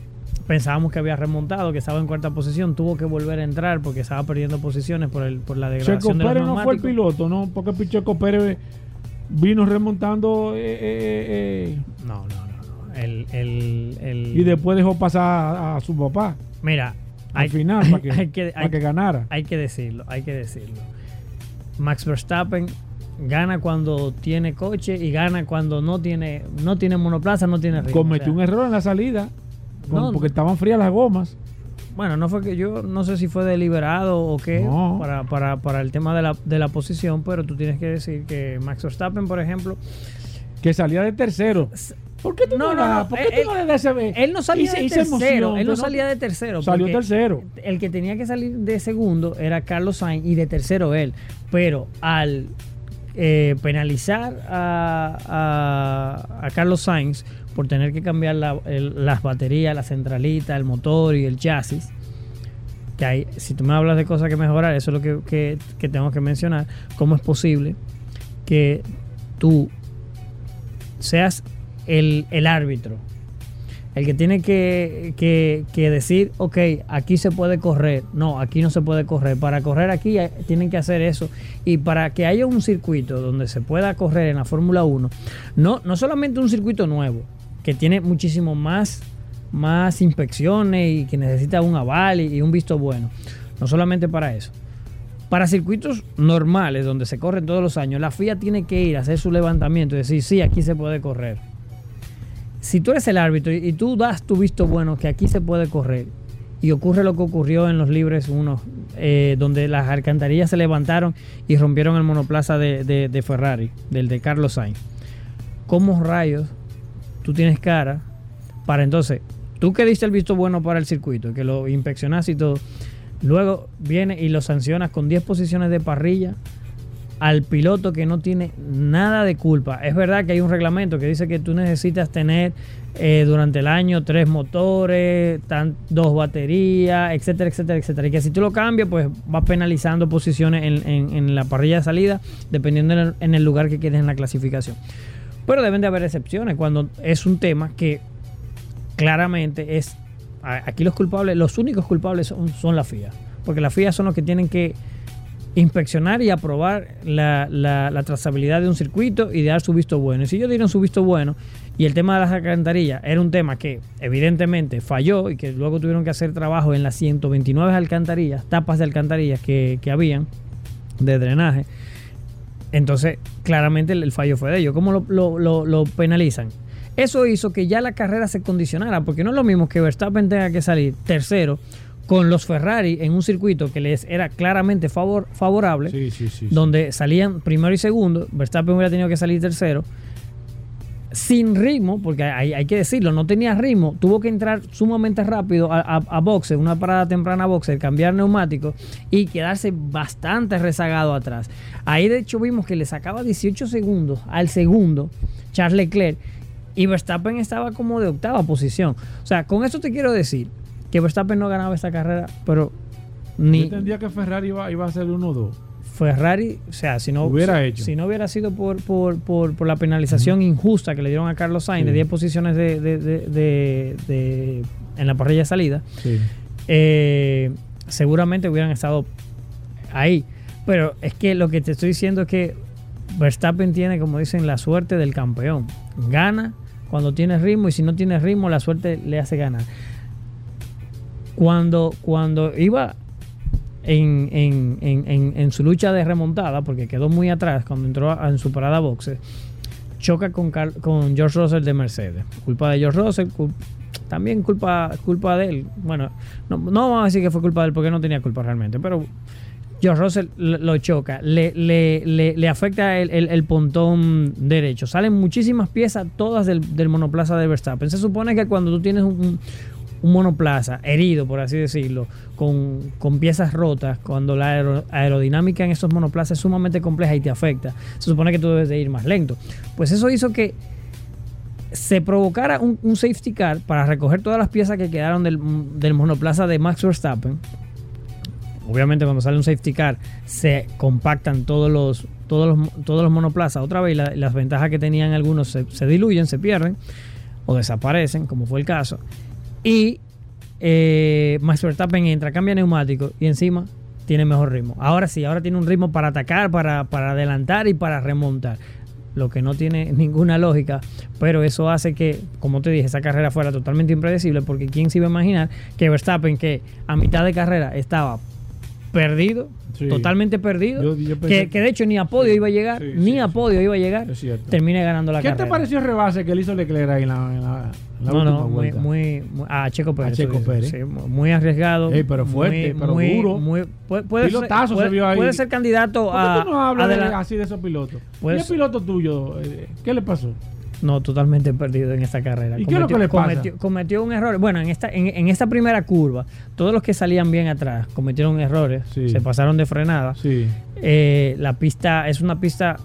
pensábamos que había remontado, que estaba en cuarta posición, tuvo que volver a entrar porque estaba perdiendo posiciones por, el, por la Checo degradación de los Pérez no fue el piloto, ¿no? Porque Checo Pérez vino remontando eh, eh, eh, No, no, no. no. El, el, el- y después dejó pasar a, a su papá Mira, al hay, final (laughs) para que, hay que- para hay- que ganara. hay que decirlo, hay que decirlo. Max Verstappen gana cuando tiene coche y gana cuando no tiene no tiene monoplaza, no tiene ritmo. Cometió O sea, un error en la salida con- No, porque estaban frías las gomas. Bueno, no fue que yo no sé si fue deliberado o qué No. para, para, para el tema de la, de la posición, pero tú tienes que decir que Max Verstappen, por ejemplo, Que salía de tercero. ¿Por qué tú no, No, no, ¿Por qué él- tú no le das ese él no salía de tercero, él no salía de tercero. Salió tercero. El que tenía que salir de segundo era Carlos Sainz y de tercero él. Pero al eh, penalizar a, a- a Carlos Sainz por tener que cambiar la- el- las baterías, la centralita, el motor y el chasis, que hay, si tú me hablas de cosas que mejorar, eso es lo que, que- que tengo que mencionar, cómo es posible que tú seas el, el árbitro, el que tiene que, que- decir, ok, aquí se puede correr, no, aquí no se puede correr, para correr aquí hay- tienen que hacer eso, y para que haya un circuito donde se pueda correr en la Fórmula 1, no, no solamente un circuito nuevo, que tiene muchísimo más, más inspecciones y que necesita un aval y, y un visto bueno, no solamente para eso. Para circuitos normales, donde se corren todos los años, la FIA tiene que ir a hacer su levantamiento y decir, sí, aquí se puede correr. Si tú eres el árbitro y, tú das tu visto bueno que aquí se puede correr, y ocurre lo que ocurrió en los libres 1, donde las alcantarillas se levantaron y rompieron el monoplaza de, de- de Ferrari, del de Carlos Sainz. ¿Cómo rayos tú tienes cara para entonces, tú que diste el visto bueno para el circuito, que lo inspeccionaste y todo, luego viene y lo sancionas con 10 posiciones de parrilla al piloto que no tiene nada de culpa. Es verdad que hay un reglamento que dice que tú necesitas tener eh, durante el año tres motores, tan- dos baterías, etcétera, etcétera, etcétera. Y que si tú lo cambias, pues vas penalizando posiciones en, en- la parrilla de salida, dependiendo en el, lugar que quedes en la clasificación. Pero deben de haber excepciones cuando es un tema que claramente es. Aquí los culpables, los únicos culpables son, son la FIA. Porque la FIA son los que tienen que inspeccionar y aprobar la, la- trazabilidad de un circuito y dar su visto bueno. Y si ellos dieron su visto bueno y el tema de las alcantarillas era un tema que evidentemente falló y que luego tuvieron que hacer trabajo en las 129 alcantarillas, tapas de alcantarillas que, que habían de drenaje, entonces claramente el, fallo fue de ellos. ¿Cómo lo, lo- lo- lo penalizan? Eso hizo que ya la carrera se condicionara, porque no es lo mismo que Verstappen tenga que salir tercero con los Ferrari en un circuito que les era claramente favor, favorable, Sí, sí, sí. sí. donde salían primero y segundo, Verstappen hubiera tenido que salir tercero, sin ritmo, porque hay, hay que decirlo, no tenía ritmo, tuvo que entrar sumamente rápido a, a, a boxe, una parada temprana a boxe, cambiar neumáticos y quedarse bastante rezagado atrás. Ahí de hecho vimos que le sacaba 18 segundos al segundo Charles Leclerc y Verstappen estaba como de octava posición. O sea, con esto te quiero decir que Verstappen no ganaba esta carrera, pero Yo ni, entendía que Ferrari iba, iba a ser 1-2. Ferrari, o sea, si no Hubiera si, hecho. si no hubiera sido por, por, por, por la penalización injusta que le dieron a Carlos Sainz de Sí. 10 posiciones de, de- de- de- de- en la parrilla de salida, Sí. eh, seguramente hubieran estado ahí. Pero es que lo que te estoy diciendo es que Verstappen tiene, como dicen, la suerte del campeón. Gana cuando tiene ritmo y si no tiene ritmo, la suerte le hace ganar. Cuando, cuando iba en, en- en- en- su lucha de remontada, porque quedó muy atrás cuando entró en su parada boxe, choca con, con George Russell de Mercedes. Culpa de George Russell, también culpa, culpa de él. Bueno, no, vamos a decir que fue culpa de él porque no tenía culpa realmente, pero George Russell lo lo choca, le, le- le- le afecta el, el- el pontón derecho. Salen muchísimas piezas, todas del, del monoplaza de Verstappen. Se supone que cuando tú tienes un, un monoplaza herido, por así decirlo, con, con piezas rotas, cuando la aero- aerodinámica en estos monoplazas es sumamente compleja y te afecta, se supone que tú debes de ir más lento. Pues eso hizo que se provocara un, safety car para recoger todas las piezas que quedaron del, del monoplaza de Max Verstappen, obviamente cuando sale un safety car se compactan todos los, todos los, todos los monoplazas otra vez y la- las ventajas que tenían algunos se, se diluyen, se pierden o desaparecen, como fue el caso. Y eh, Max Verstappen entra, cambia neumático y encima tiene mejor ritmo. Ahora sí, ahora tiene un ritmo para atacar, para, para adelantar y para remontar. Lo que no tiene (laughs) ninguna lógica, pero eso hace que, como te dije, esa carrera fuera totalmente impredecible, porque quién se iba a imaginar que Verstappen, que a mitad de carrera estaba perdido, Sí. totalmente perdido, Yo- yo pensé que, que- de hecho ni a podio iba a llegar, Sí, ni a podio iba a llegar, termina ganando la ¿Qué carrera. te pareció el rebase que le hizo Leclerc ahí en la, en la- en la No, última no, muy, vuelta? muy, muy- a Checo Pérez. Checo tú dices, Pérez. muy arriesgado. Ey, pero fuerte, muy- pero muy- duro. muy- puede, puede ser, puede- se vio ahí. puede ser candidato ¿Por qué a. tú no hablas de- así de esos pilotos? ¿Y el ser. piloto tuyo? eh, ¿Qué le pasó? No, totalmente perdido en esta carrera. ¿Y qué es lo que le pasa? Cometió, cometió un error. Bueno, en esta, en, en esta primera curva, todos los que salían bien atrás cometieron errores, Sí. se pasaron de frenada. Sí. Eh, la pista es una pista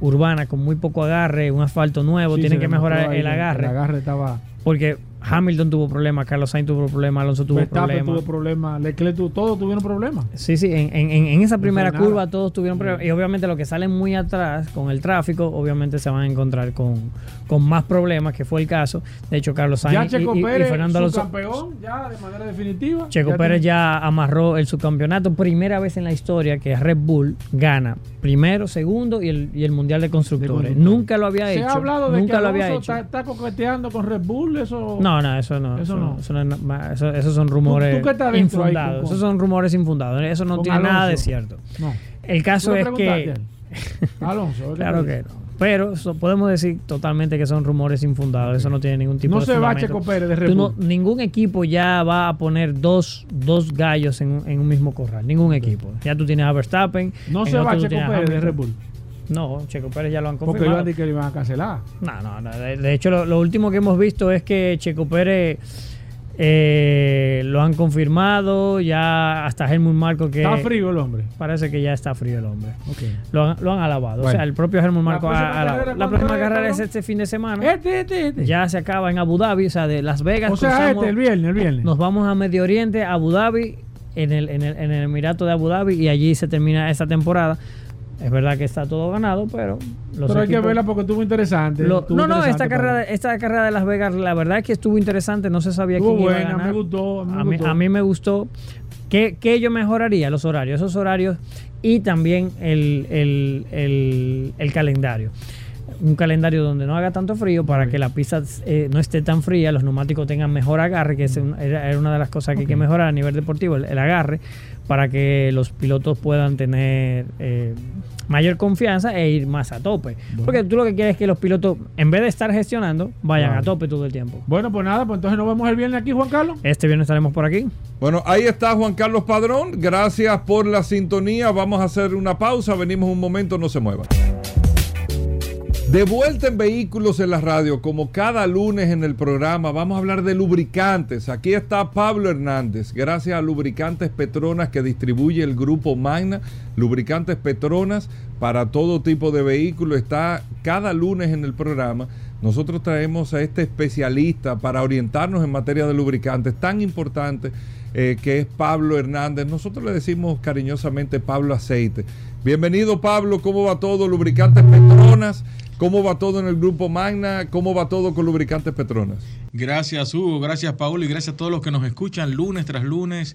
urbana con muy poco agarre, un asfalto nuevo, Sí, tienen que mejorar ahí el agarre. El agarre estaba. Porque Hamilton tuvo problemas, Carlos Sainz tuvo problemas, Alonso tuvo problemas. tuvo problemas, Leclerc tuvo, todos tuvieron problemas. Sí, sí, en, en- en- esa primera curva todos tuvieron problemas. Y obviamente los que salen muy atrás con el tráfico, obviamente se van a encontrar con, con más problemas, que fue el caso. De hecho, Carlos Ya Sainz y, Checo y- y Pérez, Fernando Alonso. campeón, ya de manera definitiva. Checo Ya Pérez tiene- ya amarró el subcampeonato. Primera vez en la historia que Red Bull gana primero, segundo y el, y el Mundial de Constructores. Nunca lo había Se hecho. ha hablado de nunca que lo había Alonso hecho. está, está coqueteando con Red Bull, eso... No, no, eso no. Eso Eso, no. eso no eso- esos son rumores tú infundados. con- Esos son rumores infundados. Eso no tiene nada de cierto. No. El caso ¿Tú le es que. (laughs) Alonso, ¿qué Claro que no. Pero eso podemos decir totalmente que son rumores infundados. Eso no tiene ningún tipo No de se va fundamento. Checo Pérez de no- Bull. ningún equipo ya va a poner dos, dos gallos en, un- en un mismo corral. Ningún equipo. Ya tú tienes a Verstappen. No se va Checo a Pérez de. Red Bull. No, Checo Pérez ya lo han Porque confirmado. iban a decir que le iban a cancelar. No, no, no. De, de hecho, lo, lo último que hemos visto es que Checo Pérez eh, lo han confirmado. Ya hasta Helmut Marco que. Está frío el hombre. Parece que ya está frío el hombre. Ok. Lo han, lo han alabado. O sea, el propio Helmut Marco ha alabado. La ¿cuándo próxima carrera es este fin de semana. Este, este, este. Ya se acaba en Abu Dhabi, o sea, de Las Vegas. o sea, cruzamos- este, el viernes, el viernes. Nos vamos a Medio Oriente, Abu Dhabi, en el, en, el, en el Emirato de Abu Dhabi, y allí se termina esta temporada. Es verdad que está todo ganado, pero los Pero hay que verla porque estuvo interesante. lo- estuvo no, no, interesante esta carrera, mí. esta carrera de Las Vegas, la verdad es que estuvo interesante, no se sabía Estuvo quién iba a buena, ganar. me gustó, a mí me a, mí, gustó. a mí me gustó. ¿Qué, qué yo mejoraría? Los horarios, esos horarios y también el, el- el- el calendario. Un calendario donde no haga tanto frío para que la pista eh, no esté tan fría, los neumáticos tengan mejor agarre, que es un- era, era una de las cosas que hay que mejorar a nivel deportivo, el, el agarre, para que los pilotos puedan tener eh, mayor confianza e ir más a tope. Porque tú lo que quieres es que los pilotos, en vez de estar gestionando, vayan Claro. a tope todo el tiempo. Bueno, pues nada, pues entonces nos vemos el viernes aquí, Juan Carlos. Este viernes estaremos por aquí. Bueno, ahí está Juan Carlos Padrón. Gracias por la sintonía. Vamos a hacer una pausa. Venimos un momento, no se muevan. De vuelta en Vehículos en la Radio, como cada lunes en el programa, vamos a hablar de lubricantes. Aquí está Pablo Hernández, gracias a Lubricantes Petronas que distribuye el grupo Magna. Lubricantes Petronas para todo tipo de vehículos. Está cada lunes en el programa. Nosotros traemos a este especialista para orientarnos en materia de lubricantes tan importante eh, que es Pablo Hernández. Nosotros le decimos cariñosamente Pablo Aceite. Bienvenido Pablo, ¿cómo va todo? Lubricantes Petronas. ¿Cómo va todo en el grupo Magna? ¿Cómo va todo con Lubricantes Petronas? Gracias Hugo, gracias Paul y gracias a todos los que nos escuchan lunes tras lunes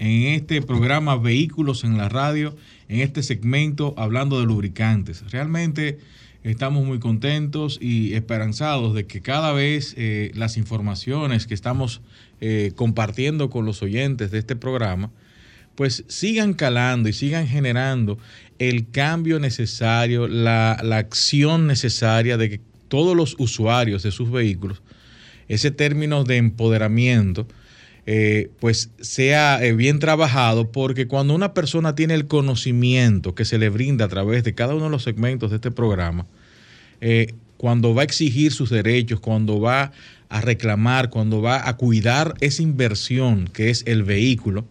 en este programa Vehículos en la Radio, en este segmento hablando de lubricantes. Realmente estamos muy contentos y esperanzados de que cada vez eh, las informaciones que estamos eh, compartiendo con los oyentes de este programa, pues sigan calando y sigan generando el cambio necesario, la, la acción necesaria de que todos los usuarios de sus vehículos, ese término de empoderamiento, eh, pues sea eh, bien trabajado, porque cuando una persona tiene el conocimiento que se le brinda a través de cada uno de los segmentos de este programa, eh, cuando va a exigir sus derechos, cuando va a reclamar, cuando va a cuidar esa inversión que es el vehículo,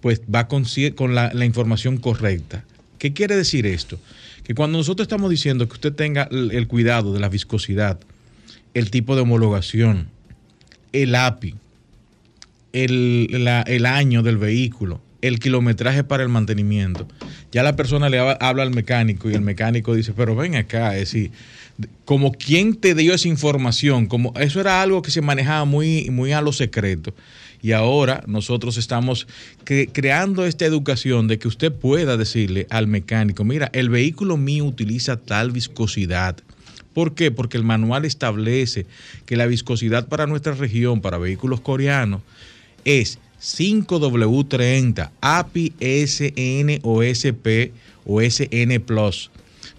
pues va con, con la, información correcta. ¿Qué quiere decir esto? Que cuando nosotros estamos diciendo que usted tenga el, el cuidado de la viscosidad, el tipo de homologación, el API, el, la- el año del vehículo, el kilometraje para el mantenimiento. Ya la persona le hab- habla al mecánico y el mecánico dice, pero ven acá, es decir, como quién te dio esa información, como eso era algo que se manejaba muy, muy a lo secreto. Y ahora nosotros estamos cre- creando esta educación de que usted pueda decirle al mecánico, mira, el vehículo mío utiliza tal viscosidad. ¿Por qué? Porque el manual establece que la viscosidad para nuestra región, para vehículos coreanos, es 5W30, API, SN o SP o SN Plus.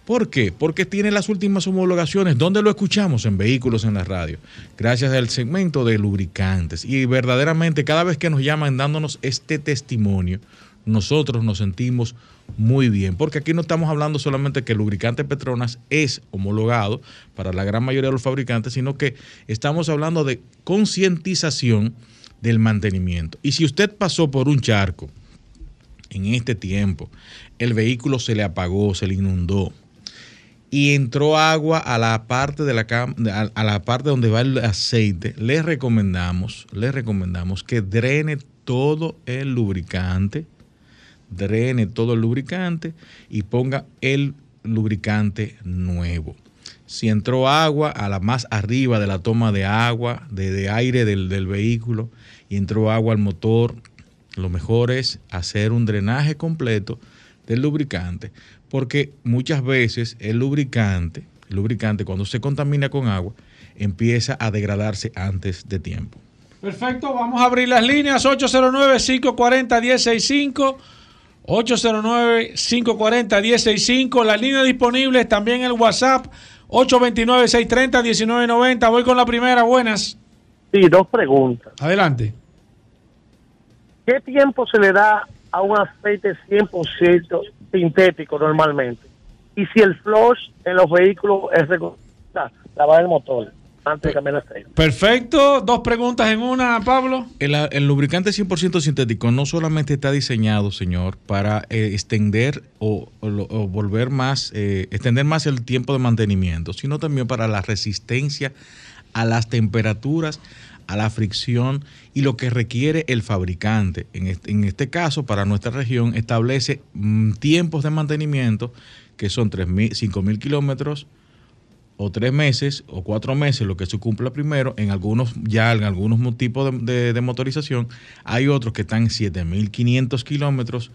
¿Por qué? Porque tiene las últimas homologaciones. ¿Dónde lo escuchamos? En vehículos en la radio. Gracias al segmento de lubricantes. Y verdaderamente cada vez que nos llaman dándonos este testimonio, nosotros nos sentimos muy bien. Porque aquí no estamos hablando solamente que el lubricante Petronas es homologado para la gran mayoría de los fabricantes, sino que estamos hablando de concientización del mantenimiento. Y si usted pasó por un charco en este tiempo, el vehículo se le apagó, se le inundó y entró agua a la parte de la a, la parte donde va el aceite, le recomendamos, recomendamos que drene todo el lubricante, drene todo el lubricante y ponga el lubricante nuevo. Si entró agua a la más arriba de la toma de agua, de, aire del vehículo, y entró agua al motor, lo mejor es hacer un drenaje completo del lubricante, porque muchas veces el lubricante, el lubricante cuando se contamina con agua, empieza a degradarse antes de tiempo. Perfecto, vamos a abrir las líneas 809-540-165. 809-540-165. Las líneas disponibles, también el WhatsApp 829-630-1990. Voy con la primera, buenas. Sí, dos preguntas. Adelante. ¿Qué tiempo se le da a un aceite 100% sintético normalmente? Y si el flush en los vehículos es recomendable, lavar el motor antes de cambiar el aceite. Perfecto, dos preguntas en una, Pablo. El, el lubricante 100% sintético no solamente está diseñado, señor, para eh, extender o, o volver más, eh, extender más el tiempo de mantenimiento, sino también para la resistencia a las temperaturas, a la fricción y lo que requiere el fabricante. En este, en este caso, para nuestra región, establece mm, tiempos de mantenimiento que son 3.000, 5.000 kilómetros o tres meses o cuatro meses, lo que se cumpla primero, en algunos, ya en algunos tipos de, de- de motorización, hay otros que están en 7.500 kilómetros,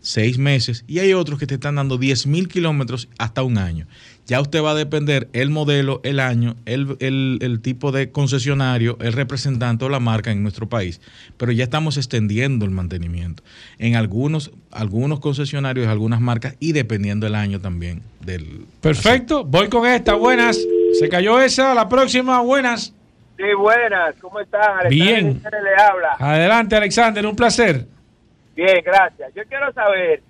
seis meses, y hay otros que te están dando 10.000 kilómetros hasta un año. Ya usted va a depender el modelo, el año, el, el- el tipo de concesionario, el representante o la marca en nuestro país. Pero ya estamos extendiendo el mantenimiento en algunos, algunos concesionarios, algunas marcas y dependiendo el año también del, Perfecto, voy con esta, buenas. Se cayó esa, la próxima, buenas. Sí, buenas, ¿cómo están? Alexander Bien. Le habla. Adelante, Alexander, un placer. Bien, gracias. Yo quiero saber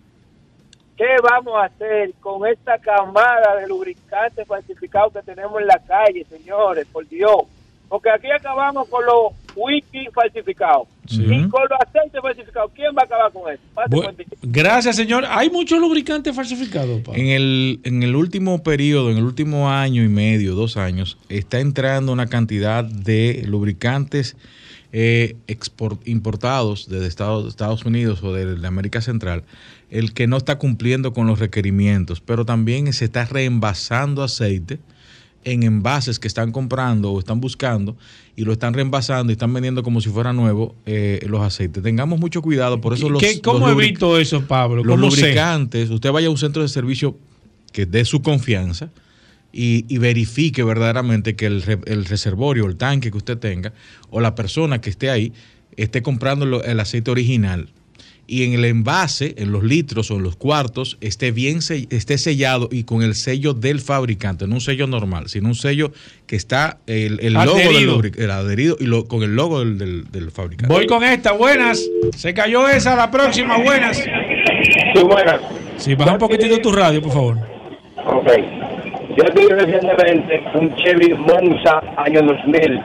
qué vamos a hacer con esta camada de lubricantes falsificados que tenemos en la calle, señores, por Dios. Porque aquí acabamos con los whisky falsificados Sí. y con los aceites falsificados. ¿Quién va a acabar con eso? Gracias, señor. Hay muchos lubricantes falsificados. En el, en el último periodo, en el último año y medio, dos años, está entrando una cantidad de lubricantes eh, export- importados desde Estados, Estados Unidos o de, de América Central, el que no está cumpliendo con los requerimientos, pero también se está reenvasando aceite en envases que están comprando o están buscando y lo están reenvasando y están vendiendo como si fuera nuevo eh, los aceites. Tengamos mucho cuidado, por eso los, ¿Qué- ¿Cómo los evito eso, Pablo? los ¿Cómo sé? lubricantes, usted vaya a un centro de servicio que dé su confianza y, y verifique verdaderamente que el, el reservorio, el tanque que usted tenga, o la persona que esté ahí, esté comprando el aceite original. Y en el envase, en los litros o en los cuartos, esté bien se- esté sellado y con el sello del fabricante, no un sello normal, sino un sello que está el, el logo del Adherido. el adherido y lo- con el logo del, del- del fabricante. Voy con esta, buenas. Se cayó esa, la próxima, buenas. Sí, buenas. Sí, baja un poquitito tu radio, por favor. Ok. Yo tuve recientemente un Chevy Monza año 2000.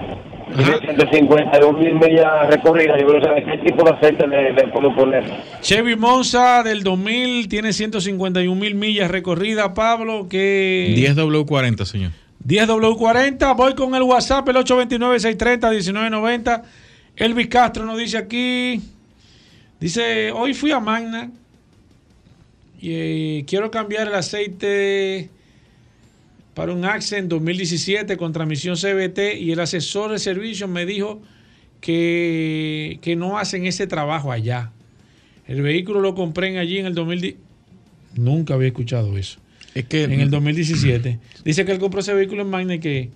Tiene 152 mil millas recorridas. Yo quiero saber qué tipo de aceite le, le puedo poner. Chevy Monza del 2000 tiene 151 mil millas recorridas, Pablo. Que 10W40, señor. 10W40. Voy con el WhatsApp, el 829-630-1990. Elvis Castro nos dice aquí. Dice, hoy fui a Magna y eh, quiero cambiar el aceite para un Accent 2017 con transmisión CBT y el asesor de servicio me dijo que, que no hacen ese trabajo allá. El vehículo lo compré en allí en el 2010. Nunca había escuchado eso. Es que En el 2017. Dice que él compró ese vehículo en Magna y que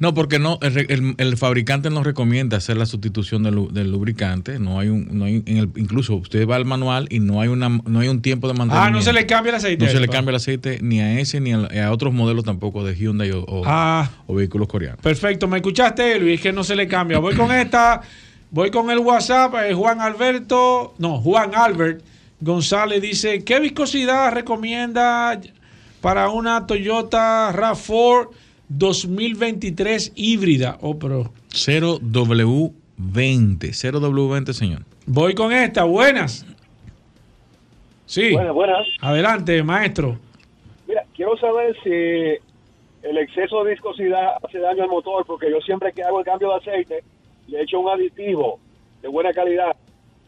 No, porque no, el, el- el fabricante no recomienda hacer la sustitución del, lu- del lubricante. No hay un, no hay en el, incluso usted va al manual y no hay una, no hay un tiempo de mantenimiento. Ah, no se le cambia el aceite. No se le cambia el aceite ni a ese ni a, a otros modelos tampoco de Hyundai o, o- Ah. o vehículos coreanos. Perfecto, me escuchaste, Luis, que no se le cambia. Voy con esta, voy con el WhatsApp, eh, Juan Alberto, no, Juan Albert González dice, ¿qué viscosidad recomienda para una Toyota RAV4 2023 híbrida? Oh, pero 0W20, 0W20, señor. voy con esta, buenas. Sí, Buenas, buenas. adelante, maestro. Mira, quiero saber si el exceso de viscosidad hace daño al motor, porque yo siempre que hago el cambio de aceite, le echo un aditivo de buena calidad.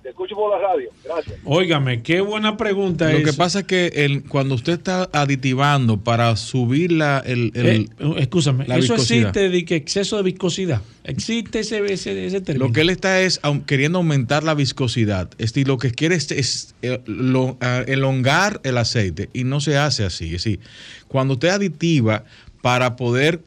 Te escucho por la radio. Gracias. Óigame, qué buena pregunta Lo es. que pasa es que el, cuando usted está aditivando para subir la, el, el- Eh, escúchame, la eso viscosidad. existe de que exceso de viscosidad. Existe ese, ese, ese término. Lo que él está es queriendo aumentar la viscosidad. Es decir, lo que quiere es, es, eh, lo- elongar el aceite y no se hace así. Es decir, cuando usted aditiva para poder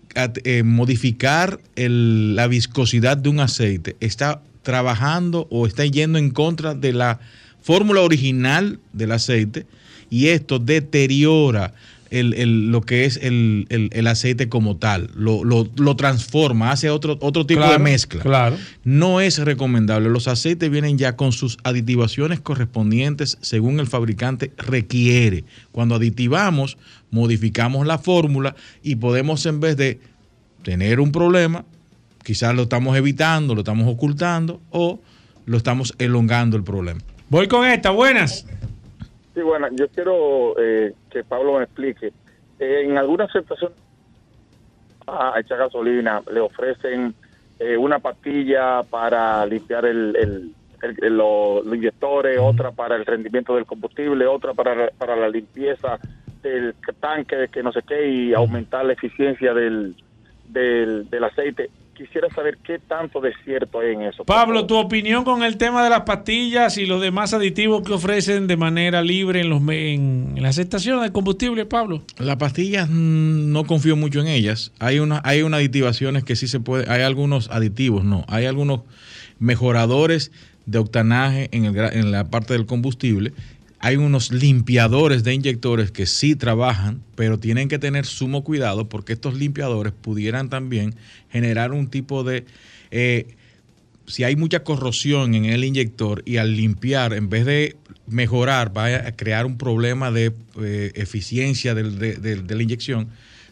eh, modificar el- la viscosidad de un aceite, está trabajando o está yendo en contra de la fórmula original del aceite y esto deteriora el, el- lo que es el, el- el aceite como tal, lo, lo- lo transforma, hace otro, otro tipo de mezcla. Claro. No es recomendable. Los aceites vienen ya con sus aditivaciones correspondientes según el fabricante requiere. Cuando aditivamos, modificamos la fórmula y podemos en vez de tener un problema, quizás lo estamos evitando, lo estamos ocultando o lo estamos elongando el problema. Voy con esta, buenas. Sí, bueno, yo quiero eh, que Pablo me explique. Eh, en algunas situaciones a echar gasolina le ofrecen eh, una pastilla para limpiar el, el- el- el- lo- los inyectores, otra para el rendimiento del combustible, otra para, para la limpieza del tanque, de que no sé qué, y aumentar la eficiencia del, del, del aceite. Quisiera saber qué tanto de cierto hay en eso. Pablo, tu opinión con el tema de las pastillas y los demás aditivos que ofrecen de manera libre en, los, en, en las estaciones de combustible, Pablo. Las pastillas mm, no confío mucho en ellas. Hay una, hay unas aditivaciones que sí se puede, hay algunos aditivos, no, hay algunos mejoradores de octanaje en, el, gra- en la parte del combustible. Hay unos limpiadores de inyectores que sí trabajan, pero tienen que tener sumo cuidado porque estos limpiadores pudieran también generar un tipo de eh, si hay mucha corrosión en el inyector y al limpiar, en vez de mejorar, va a crear un problema de eh, eficiencia de la inyección.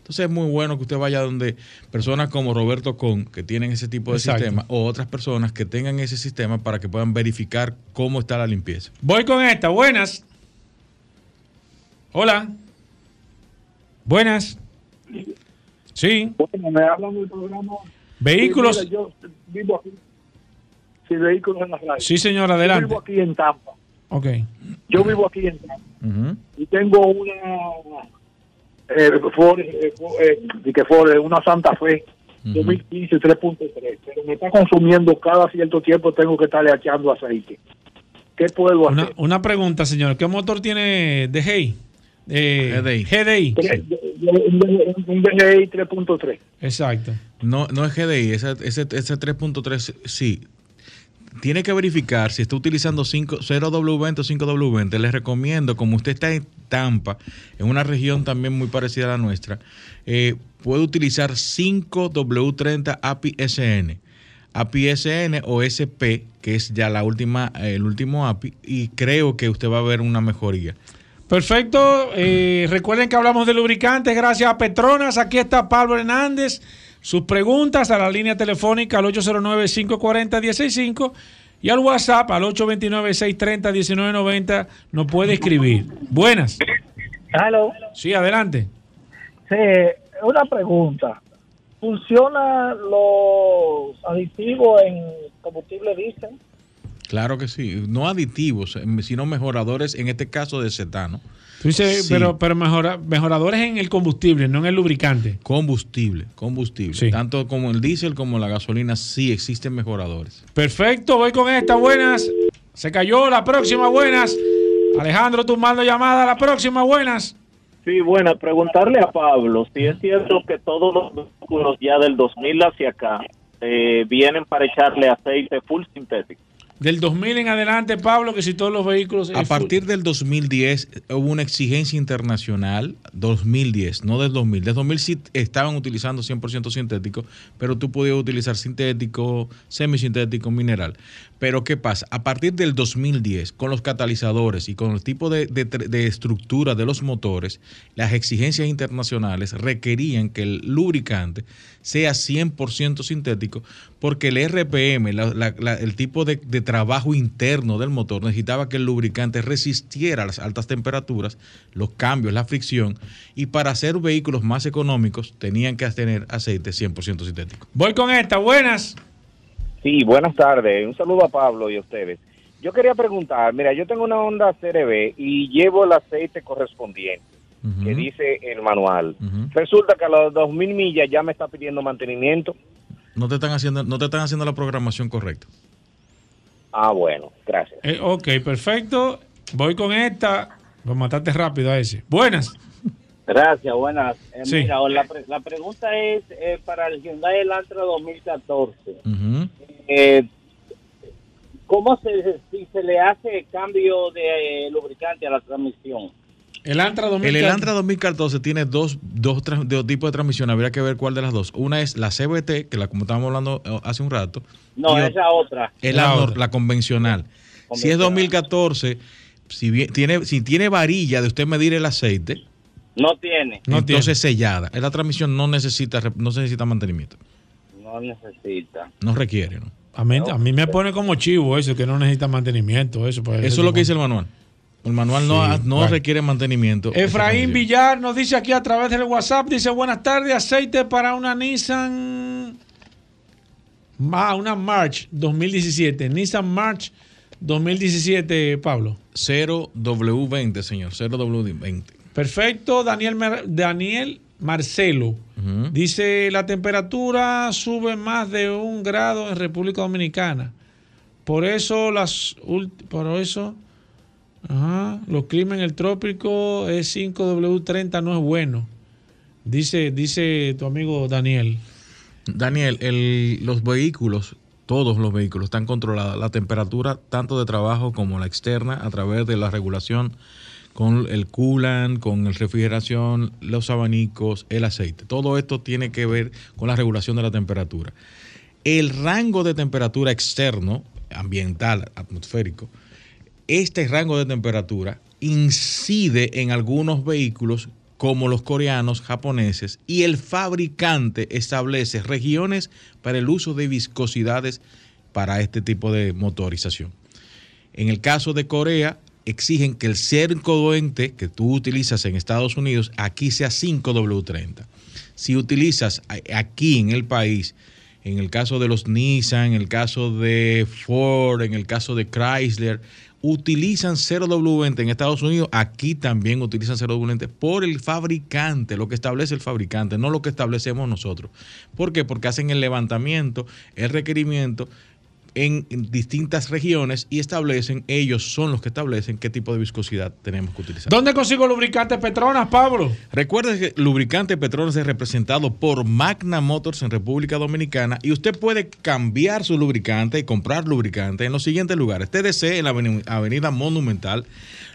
Entonces es muy bueno que usted vaya donde personas como Roberto Con, que tienen ese tipo de Exacto. sistema, o otras personas que tengan ese sistema para que puedan verificar cómo está la limpieza. Voy con esta, buenas. Hola. Buenas. Sí. Bueno, me hablan del programa. Vehículos. Sí, mira, yo vivo aquí. Sí, vehículos en la radio. Sí, señor, Yo adelante. vivo aquí en Tampa. Ok. Yo vivo aquí en Tampa. Y tengo una. Eh, Ford, eh, Ford, eh, que Ford, una Santa Fe 2015 3.3. Pero me está consumiendo cada cierto tiempo, tengo que estarle echando aceite. ¿Qué puedo Una, hacer? una pregunta, señor. ¿Qué motor tiene DGI? Eh, GDI. GDI. Un DGI 3.3. Exacto. No, no es GDI, ese, ese, ese 3.3 sí. Tiene que verificar si está utilizando 5 0W20 o 5W20. Les recomiendo, como usted está en Tampa, en una región también muy parecida a la nuestra, eh, puede utilizar 5W30 API SN. API SN o SP, que es ya la última, eh, el último API, y creo que usted va a ver una mejoría. Perfecto. Eh, recuerden que hablamos de lubricantes gracias a Petronas. Aquí está Pablo Hernández. Sus preguntas a la línea telefónica al 809-540-165 y al WhatsApp al 829-630-1990 nos puede escribir. Buenas. Hello. Sí, adelante. Sí, una pregunta. ¿Funciona los aditivos en combustible diésel? Claro que sí. No aditivos, em, sino mejoradores, en este caso de cetano. Tú dices, Sí. pero, pero mejora- mejoradores en el combustible, no en el lubricante. Combustible, combustible. Tanto como el diésel como la gasolina, sí existen mejoradores. Perfecto, voy con esta. Buenas. Se cayó. La próxima, buenas. Alejandro, tú mando llamada. La próxima, buenas. Sí, bueno, preguntarle a Pablo si es cierto que todos los vehículos ya del 2000 hacia acá eh, vienen para echarle aceite full sintético. Del 2000 en adelante, Pablo, que si todos los vehículos. A partir del 2010 hubo una exigencia internacional, 2010, no del 2000. Del 2000 sí estaban utilizando 100% sintético, pero tú podías utilizar sintético, semisintético, mineral. Pero ¿qué pasa? A partir del 2010, con los catalizadores y con el tipo de, de tr- de estructura de los motores, las exigencias internacionales requerían que el lubricante sea 100% sintético porque el RPM, el tipo de, de trabajo interno del motor, necesitaba que el lubricante resistiera las altas temperaturas, los cambios, la fricción, y para hacer vehículos más económicos tenían que tener aceite 100% sintético. Voy con esta. Buenas. Sí, buenas tardes. Un saludo a Pablo y a ustedes. Yo quería preguntar, mira, yo tengo una Honda CRB y llevo el aceite correspondiente que dice el manual. Resulta que a los 2000 millas ya me está pidiendo mantenimiento. No te están haciendo, no te están haciendo la programación correcta. Ah, bueno, gracias. Eh, ok, perfecto. Voy con esta. Lo mataste rápido a ese. Buenas. Gracias, buenas. Eh, Sí. Mira, la, pre- la pregunta es eh, para el Hyundai Elantra 2014. Eh, ¿Cómo se, si se le hace cambio de eh, lubricante a la transmisión? El Antra 2014. El Elantra 2014 tiene dos, dos, dos tipos de transmisión. Habría que ver cuál de las dos. Una es la CBT, que la como estábamos hablando eh, hace un rato. No, y ot- esa otra. Es la, nor- la convencional. Si es 2014, si, bien- tiene, si tiene varilla de usted medir el aceite, No tiene. entonces sellada. La transmisión no necesita, no necesita mantenimiento. No necesita. No requiere, ¿no? A mí, a mí me pone como chivo eso, que no necesita mantenimiento. Eso, pues, Eso es lo que dice el manual. El manual no, Sí, no requiere mantenimiento. Efraín Villar nos dice aquí a través del WhatsApp, dice buenas tardes, aceite para una Nissan, ah, una March 2017, Nissan March 2017, Pablo. 0W20, señor, 0W20. Perfecto, Daniel, Daniel Marcelo dice la temperatura sube más de un grado en República Dominicana. Por eso las por eso ajá, los climas en el trópico es 5W30 no es bueno. Dice dice tu amigo Daniel. Daniel, el- los vehículos, todos los vehículos están controlados. La temperatura, tanto de trabajo como la externa, a través de la regulación con el coolant, con la refrigeración, los abanicos, el aceite. Todo esto tiene que ver con la regulación de la temperatura. El rango de temperatura externo, ambiental, atmosférico, este rango de temperatura incide en algunos vehículos como los coreanos, japoneses, y el fabricante establece regiones para el uso de viscosidades para este tipo de motorización. En el caso de Corea, exigen que el cerco doente que tú utilizas en Estados Unidos aquí sea 5W30. Si utilizas aquí en el país, en el caso de los Nissan, en el caso de Ford, en el caso de Chrysler, utilizan 0W20 en Estados Unidos, aquí también utilizan 0W20 por el fabricante, lo que establece el fabricante, no lo que establecemos nosotros. ¿Por qué? Porque hacen el levantamiento, el requerimiento en distintas regiones y establecen, ellos son los que establecen qué tipo de viscosidad tenemos que utilizar. ¿Dónde consigo lubricantes Petronas, Pablo? Recuerde que Lubricante Petronas es representado por Magna Motors en República Dominicana y usted puede cambiar su lubricante y comprar lubricante en los siguientes lugares. TDC en la aveni- Avenida Monumental,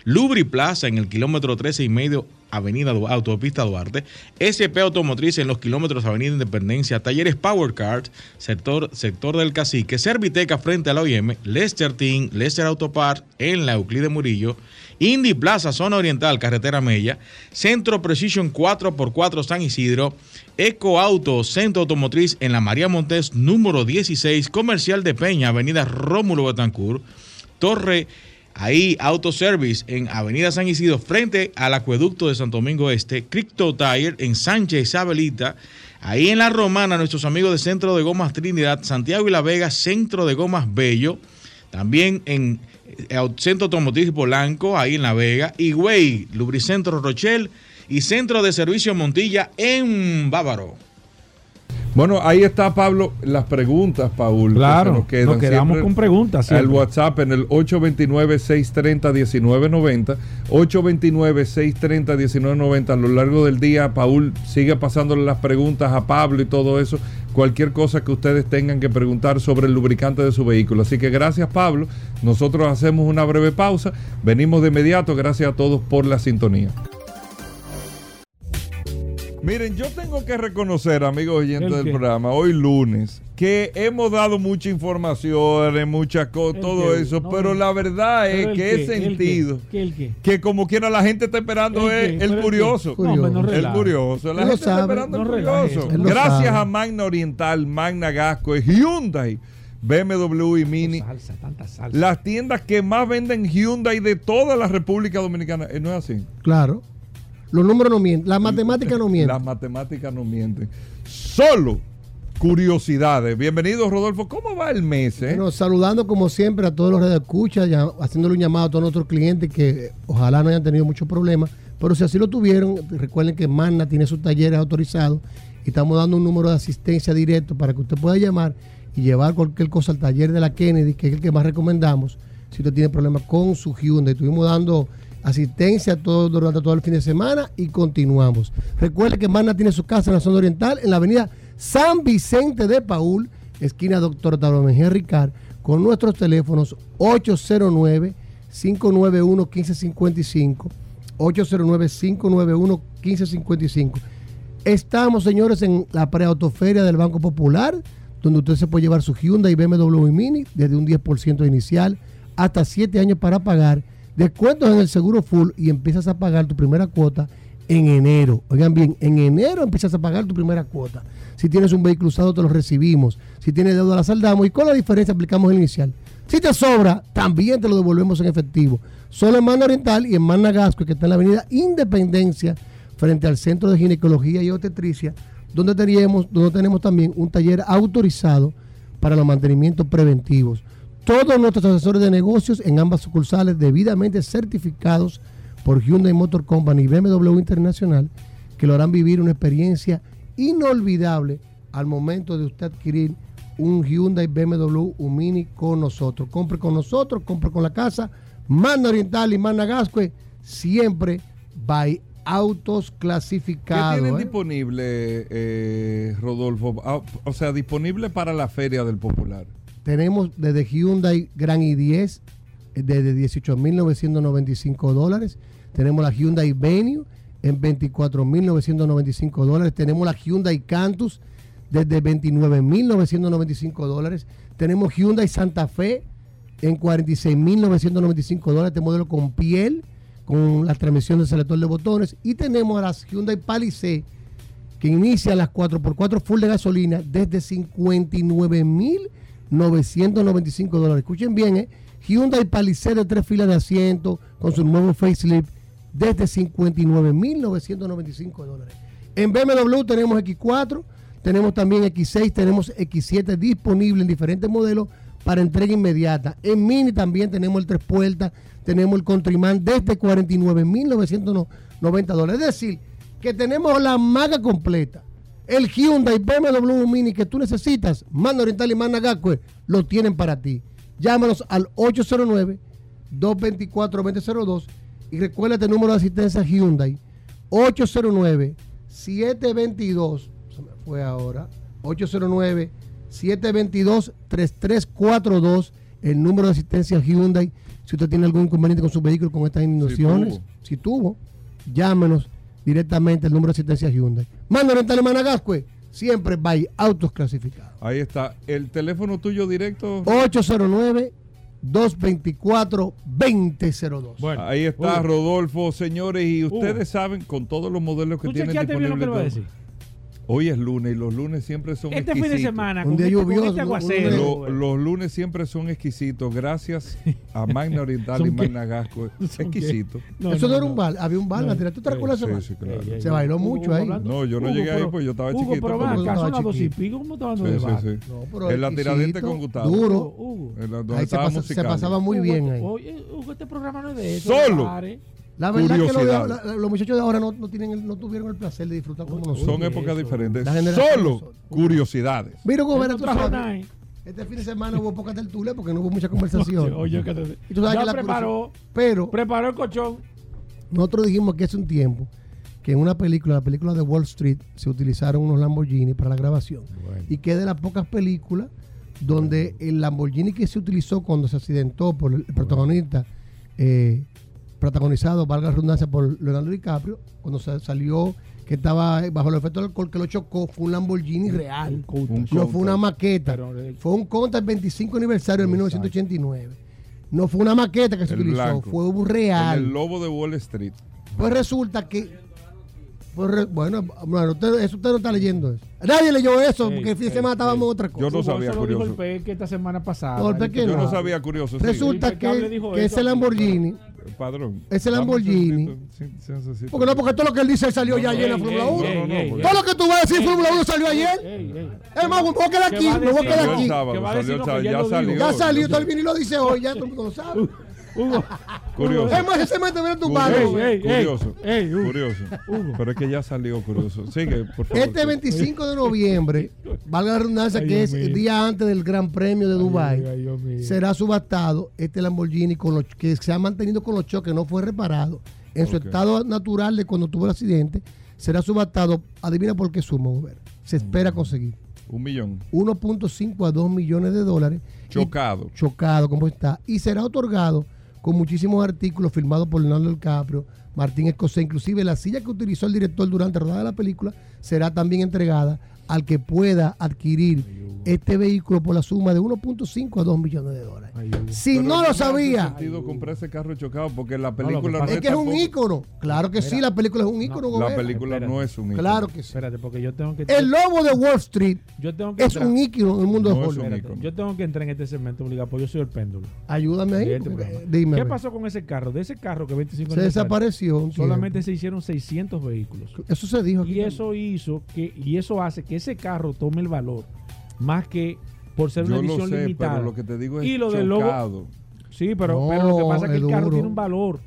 Lubri Plaza en el kilómetro 13 y medio Avenida Autopista Duarte, SP Automotriz en los kilómetros Avenida Independencia, Talleres Power Cars, sector, sector del Cacique, Serviteca frente a la OIM, Lester Team, Lester Auto Parts en la Euclide Murillo, Indy Plaza, Zona Oriental, Carretera Mella, Centro Precision 4x4 San Isidro, Eco Auto, Centro Automotriz en la María Montes, número 16, Comercial de Peña, Avenida Rómulo Betancourt, Torre Ahí, Autoservice en Avenida San Isidro, frente al acueducto de Santo Domingo Este. Crypto Tire en Sánchez Isabelita. Ahí en La Romana, nuestros amigos de Centro de Gomas Trinidad, Santiago y La Vega, Centro de Gomas Bello. También en eh, Centro Automotriz Polanco, ahí en La Vega. Higüey, Lubricentro Rochelle y Centro de Servicio Montilla en Bávaro. Bueno, ahí está Pablo, las preguntas, Paul. que Claro, se nos nos quedamos con preguntas, siempre. WhatsApp en el 829-630-1990. 829-630-1990. A lo largo del día, Paul sigue pasándole las preguntas a Pablo y todo eso. Cualquier cosa que ustedes tengan que preguntar sobre el lubricante de su vehículo. Así que gracias, Pablo. Nosotros hacemos una breve pausa. Venimos de inmediato. Gracias a todos por la sintonía. Miren, yo tengo que reconocer, amigos oyentes ¿El del qué? programa, hoy lunes, que hemos dado mucha información, muchas cosas, todo qué? eso, No, pero la verdad es que qué, he el sentido qué, ¿Qué, el qué? que como quiera la gente está esperando ¿El es el curioso. No, hombre, no el curioso. La Él gente está esperando no el curioso. Gracias sabe. a Magna Oriental, Magna Gasco, Hyundai, BMW y Mini. Salsa, tanta salsa. Las tiendas que más venden Hyundai de toda la República Dominicana. Eh, ¿No es así? Claro. Los números no mienten. Las matemáticas no mienten. Las matemáticas no mienten. Solo curiosidades. Bienvenido, Rodolfo. ¿Cómo va el mes? eh? Bueno, saludando como siempre a todos los redes escucha, ya, haciéndole un llamado a todos nuestros clientes que ojalá no hayan tenido muchos problemas, pero si así lo tuvieron, recuerden que Magna tiene sus talleres autorizados y estamos dando un número de asistencia directo para que usted pueda llamar y llevar cualquier cosa al taller de la Kennedy, que es el que más recomendamos, si usted tiene problemas con su Hyundai. Estuvimos dando asistencia todo, durante todo el fin de semana y continuamos. Recuerde que Magna tiene su casa en la zona oriental, en la avenida San Vicente de Paul, esquina Doctor Tauro Mejía Ricard, con nuestros teléfonos 809-591-1555, 809-591-1555. Estamos, señores, en la preautoferia del Banco Popular, donde usted se puede llevar su Hyundai y BMW Mini desde un 10% inicial hasta 7 años para pagar, descuentos en el seguro full y empiezas a pagar tu primera cuota en enero. Oigan bien, en enero empiezas a pagar tu primera cuota. Si tienes un vehículo usado, te lo recibimos. Si tienes deuda, la saldamos y con la diferencia aplicamos el inicial. Si te sobra, también te lo devolvemos en efectivo. Solo en Manda Oriental y en Manda Gasco, que está en la avenida Independencia, frente al Centro de Ginecología y Obstetricia, donde tenemos, donde tenemos también un taller autorizado para los mantenimientos preventivos. Todos nuestros asesores de negocios en ambas sucursales debidamente certificados por Hyundai Motor Company y BMW Internacional, que lo harán vivir una experiencia inolvidable al momento de usted adquirir un Hyundai BMW, un Mini con nosotros. Compre con nosotros, compre con la casa. Manda Oriental y Manda Gascue, siempre by autos ¿Qué clasificados. tienen ¿eh? disponible, eh, Rodolfo? Ah, O sea, disponible para la Feria del Popular. Tenemos desde Hyundai Grand i10 eh, desde 18.995 dólares. Tenemos la Hyundai Venue en 24.995 dólares. Tenemos la Hyundai Cantus desde 29.995 dólares. Tenemos Hyundai Santa Fe en 46.995 dólares. Este modelo con piel, con la transmisión de selector de botones. Y tenemos las Hyundai Palisade que inicia las 4x4 full de gasolina desde 59.995 dólares. Escuchen bien, ¿eh? Hyundai Palisade de tres filas de asiento con su nuevo facelift desde 59.995 dólares. En BMW tenemos X4, tenemos también X6, tenemos X7 disponible en diferentes modelos para entrega inmediata. En Mini también tenemos el tres puertas, tenemos el Countryman desde 49.990 dólares. Es decir, que tenemos la maga completa. El Hyundai BMW Mini que tú necesitas, Manda Oriental y Manda Gacue, lo tienen para ti. Llámanos al 809-224-2002 y recuérdate el número de asistencia Hyundai 809-722, se me fue ahora, 809-722-3342, el número de asistencia Hyundai. Si usted tiene algún inconveniente con su vehículo con estas inundaciones, si tuvo, llámenos directamente el número de asistencia Hyundai. Manda Oriental y Managascue, siempre by autos clasificados. Ahí está. El teléfono tuyo directo. 809-224-2002. Bueno, Ahí está. Rodolfo, señores, y ustedes saben con todos los modelos que ¿Tú tienen chequeaste bien lo que le va a disponibles. decir? Hoy es lunes y los lunes siempre son Este fin de exquisitos. semana, Un con día este- con este aguacero. Lo- los lunes siempre son exquisitos. Gracias a (laughs) Magna Oriental y. Magna Gasco. (laughs) Exquisito. Eso no, era un bar, había un bar, la ¿tú te recuerdas Sí, sí, claro. Se bailó mucho ahí. No, yo no Hugo, llegué ahí pero- pues yo estaba Hugo, chiquito. pero pero- acá, son las dos y pico, ¿cómo estaban Sí, de sí, sí. No, pero en la tiradente con Gustavo. Duro. Hugo. En la- donde Ahí se, estaba pasa- se pasaba muy Hugo, bien ahí. Oye, Hugo, este programa no es de eso. Solo. La verdad que lo la- la- los muchachos de ahora no, no, tienen el- no tuvieron el placer de disfrutar como nosotros. Son épocas diferentes. Solo curiosidades. Mira, nada. Este fin de semana hubo poca tertulia porque no hubo mucha conversación. Oye, que te- Y tú sabes Ya que la preparó. Pero Preparó el colchón. nosotros dijimos que hace un tiempo que en una película, la película de Wall Street, se utilizaron unos Lamborghini para la grabación. Y que es de las pocas películas donde el Lamborghini que se utilizó cuando se accidentó por el protagonista, eh, protagonizado, valga la redundancia, por Leonardo DiCaprio, cuando se salió que estaba bajo el efecto del alcohol, que lo chocó, fue un Lamborghini real. Un no fue una maqueta. Fue un Countach 25 aniversario de 1989. No fue una maqueta que se El utilizó, blanco. fue un real. el lobo de Wall Street. Pues resulta que. pues re- bueno, bueno usted, eso usted no está leyendo eso. Nadie leyó eso, Ey, porque el fin de semana estábamos otra cosa. Yo no sabía, eso lo dijo curioso. el Peque esta semana pasada. No, el que-. Yo no sabía curioso. Resulta que, que ese Lamborghini. Padrón. Ese dame un Lamborghini. Porque no, porque todo lo que él dice salió No, ya ayer en la Fórmula ey, 1. ey, ey, ey, todo lo que tú vas a decir en Fórmula ey, 1 salió ayer. Es más, me voy a quedar ¿Qué aquí, me voy a quedar aquí. el sábado, ¿Qué va a salió el ya salió. Ya salió, todo el vino y lo dice hoy, ya todo el mundo lo sabe. Hugo. (laughs) Curioso. Es más, ese me te tu Curioso. barrio. Ey, ey, Curioso. ey, Hugo. Curioso. Pero es que ya salió curioso. Sigue, por favor. Este 25 de noviembre, valga la redundancia, Ay, que es el día antes del Gran Premio de mío. será subastado este Lamborghini con los, que se ha mantenido con los choques, no fue reparado. En su estado natural de cuando tuvo el accidente, será subastado, adivina por qué suma, Uber. Se espera conseguir Un millón. 1.5 a 2 millones de dólares. Y- Chocado. chocado como está. Y será otorgado con muchísimos artículos firmados por Leonardo DiCaprio, Martín Escocé. Inclusive la silla que utilizó el director durante la rodada de la película será también entregada al que pueda adquirir este vehículo por la suma de 1.5 a 2 millones de dólares. Si Pero no lo sabía, sentido comprar ese carro chocado porque la película pasa es que es un ícono. Claro que sí, la película es un ícono. La película Espérate. no es un ícono. Claro que sí. Espérate, porque yo tengo que. El lobo de Wall Street Yo tengo que es entrar- un ícono en el mundo No de Hollywood. Yo tengo que entrar en este segmento obligado, porque yo soy el péndulo. Ayúdame ahí. este dime. ¿Qué pasó con ese carro? De ese carro que 25 Se desapareció. Solamente tiempo. se hicieron 600 vehículos. Eso se dijo. aquí Y eso hizo que y eso hace que ese carro tome el valor más que por ser una Yo lo edición sé, limitada. pero lo que te digo es y lo del lobo, chocado. sí, pero, No, pero lo que pasa es que el carro duro. tiene un valor.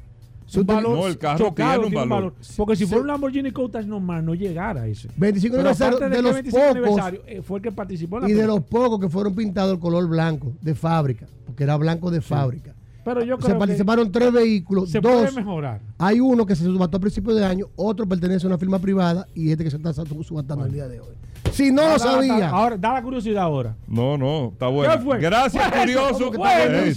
Se Un valor No, el carro chocado, tiene un valor. Porque si Se- fuera un Lamborghini Countach normal, no llegara a ese. 25 Pero aniversario de los 25 pocos aniversario, eh, fue el que participó en la y de los pocos que fueron pintados el color blanco de fábrica, porque era blanco de fábrica. Pero yo Se creo que participaron tres vehículos, se puede dos. mejorar. Hay uno que se subastó a principios de año, otro pertenece a una firma privada y este que se está subastando el día de hoy. Si no lo sabía, Ahora, da la curiosidad ahora. No, no, está bueno. ¿Qué fue? Gracias, curioso. ¿Cómo que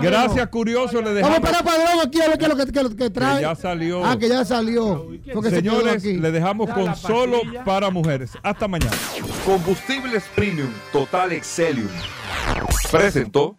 que Gracias, curioso. Le vamos dejamos. para Padrón aquí a ver qué es lo que, lo que trae. Que ya salió. Ah, que ya salió. Porque se Señores, aquí. le dejamos Da con solo para mujeres. Hasta mañana. Combustibles Premium Total Excelium. Presentó.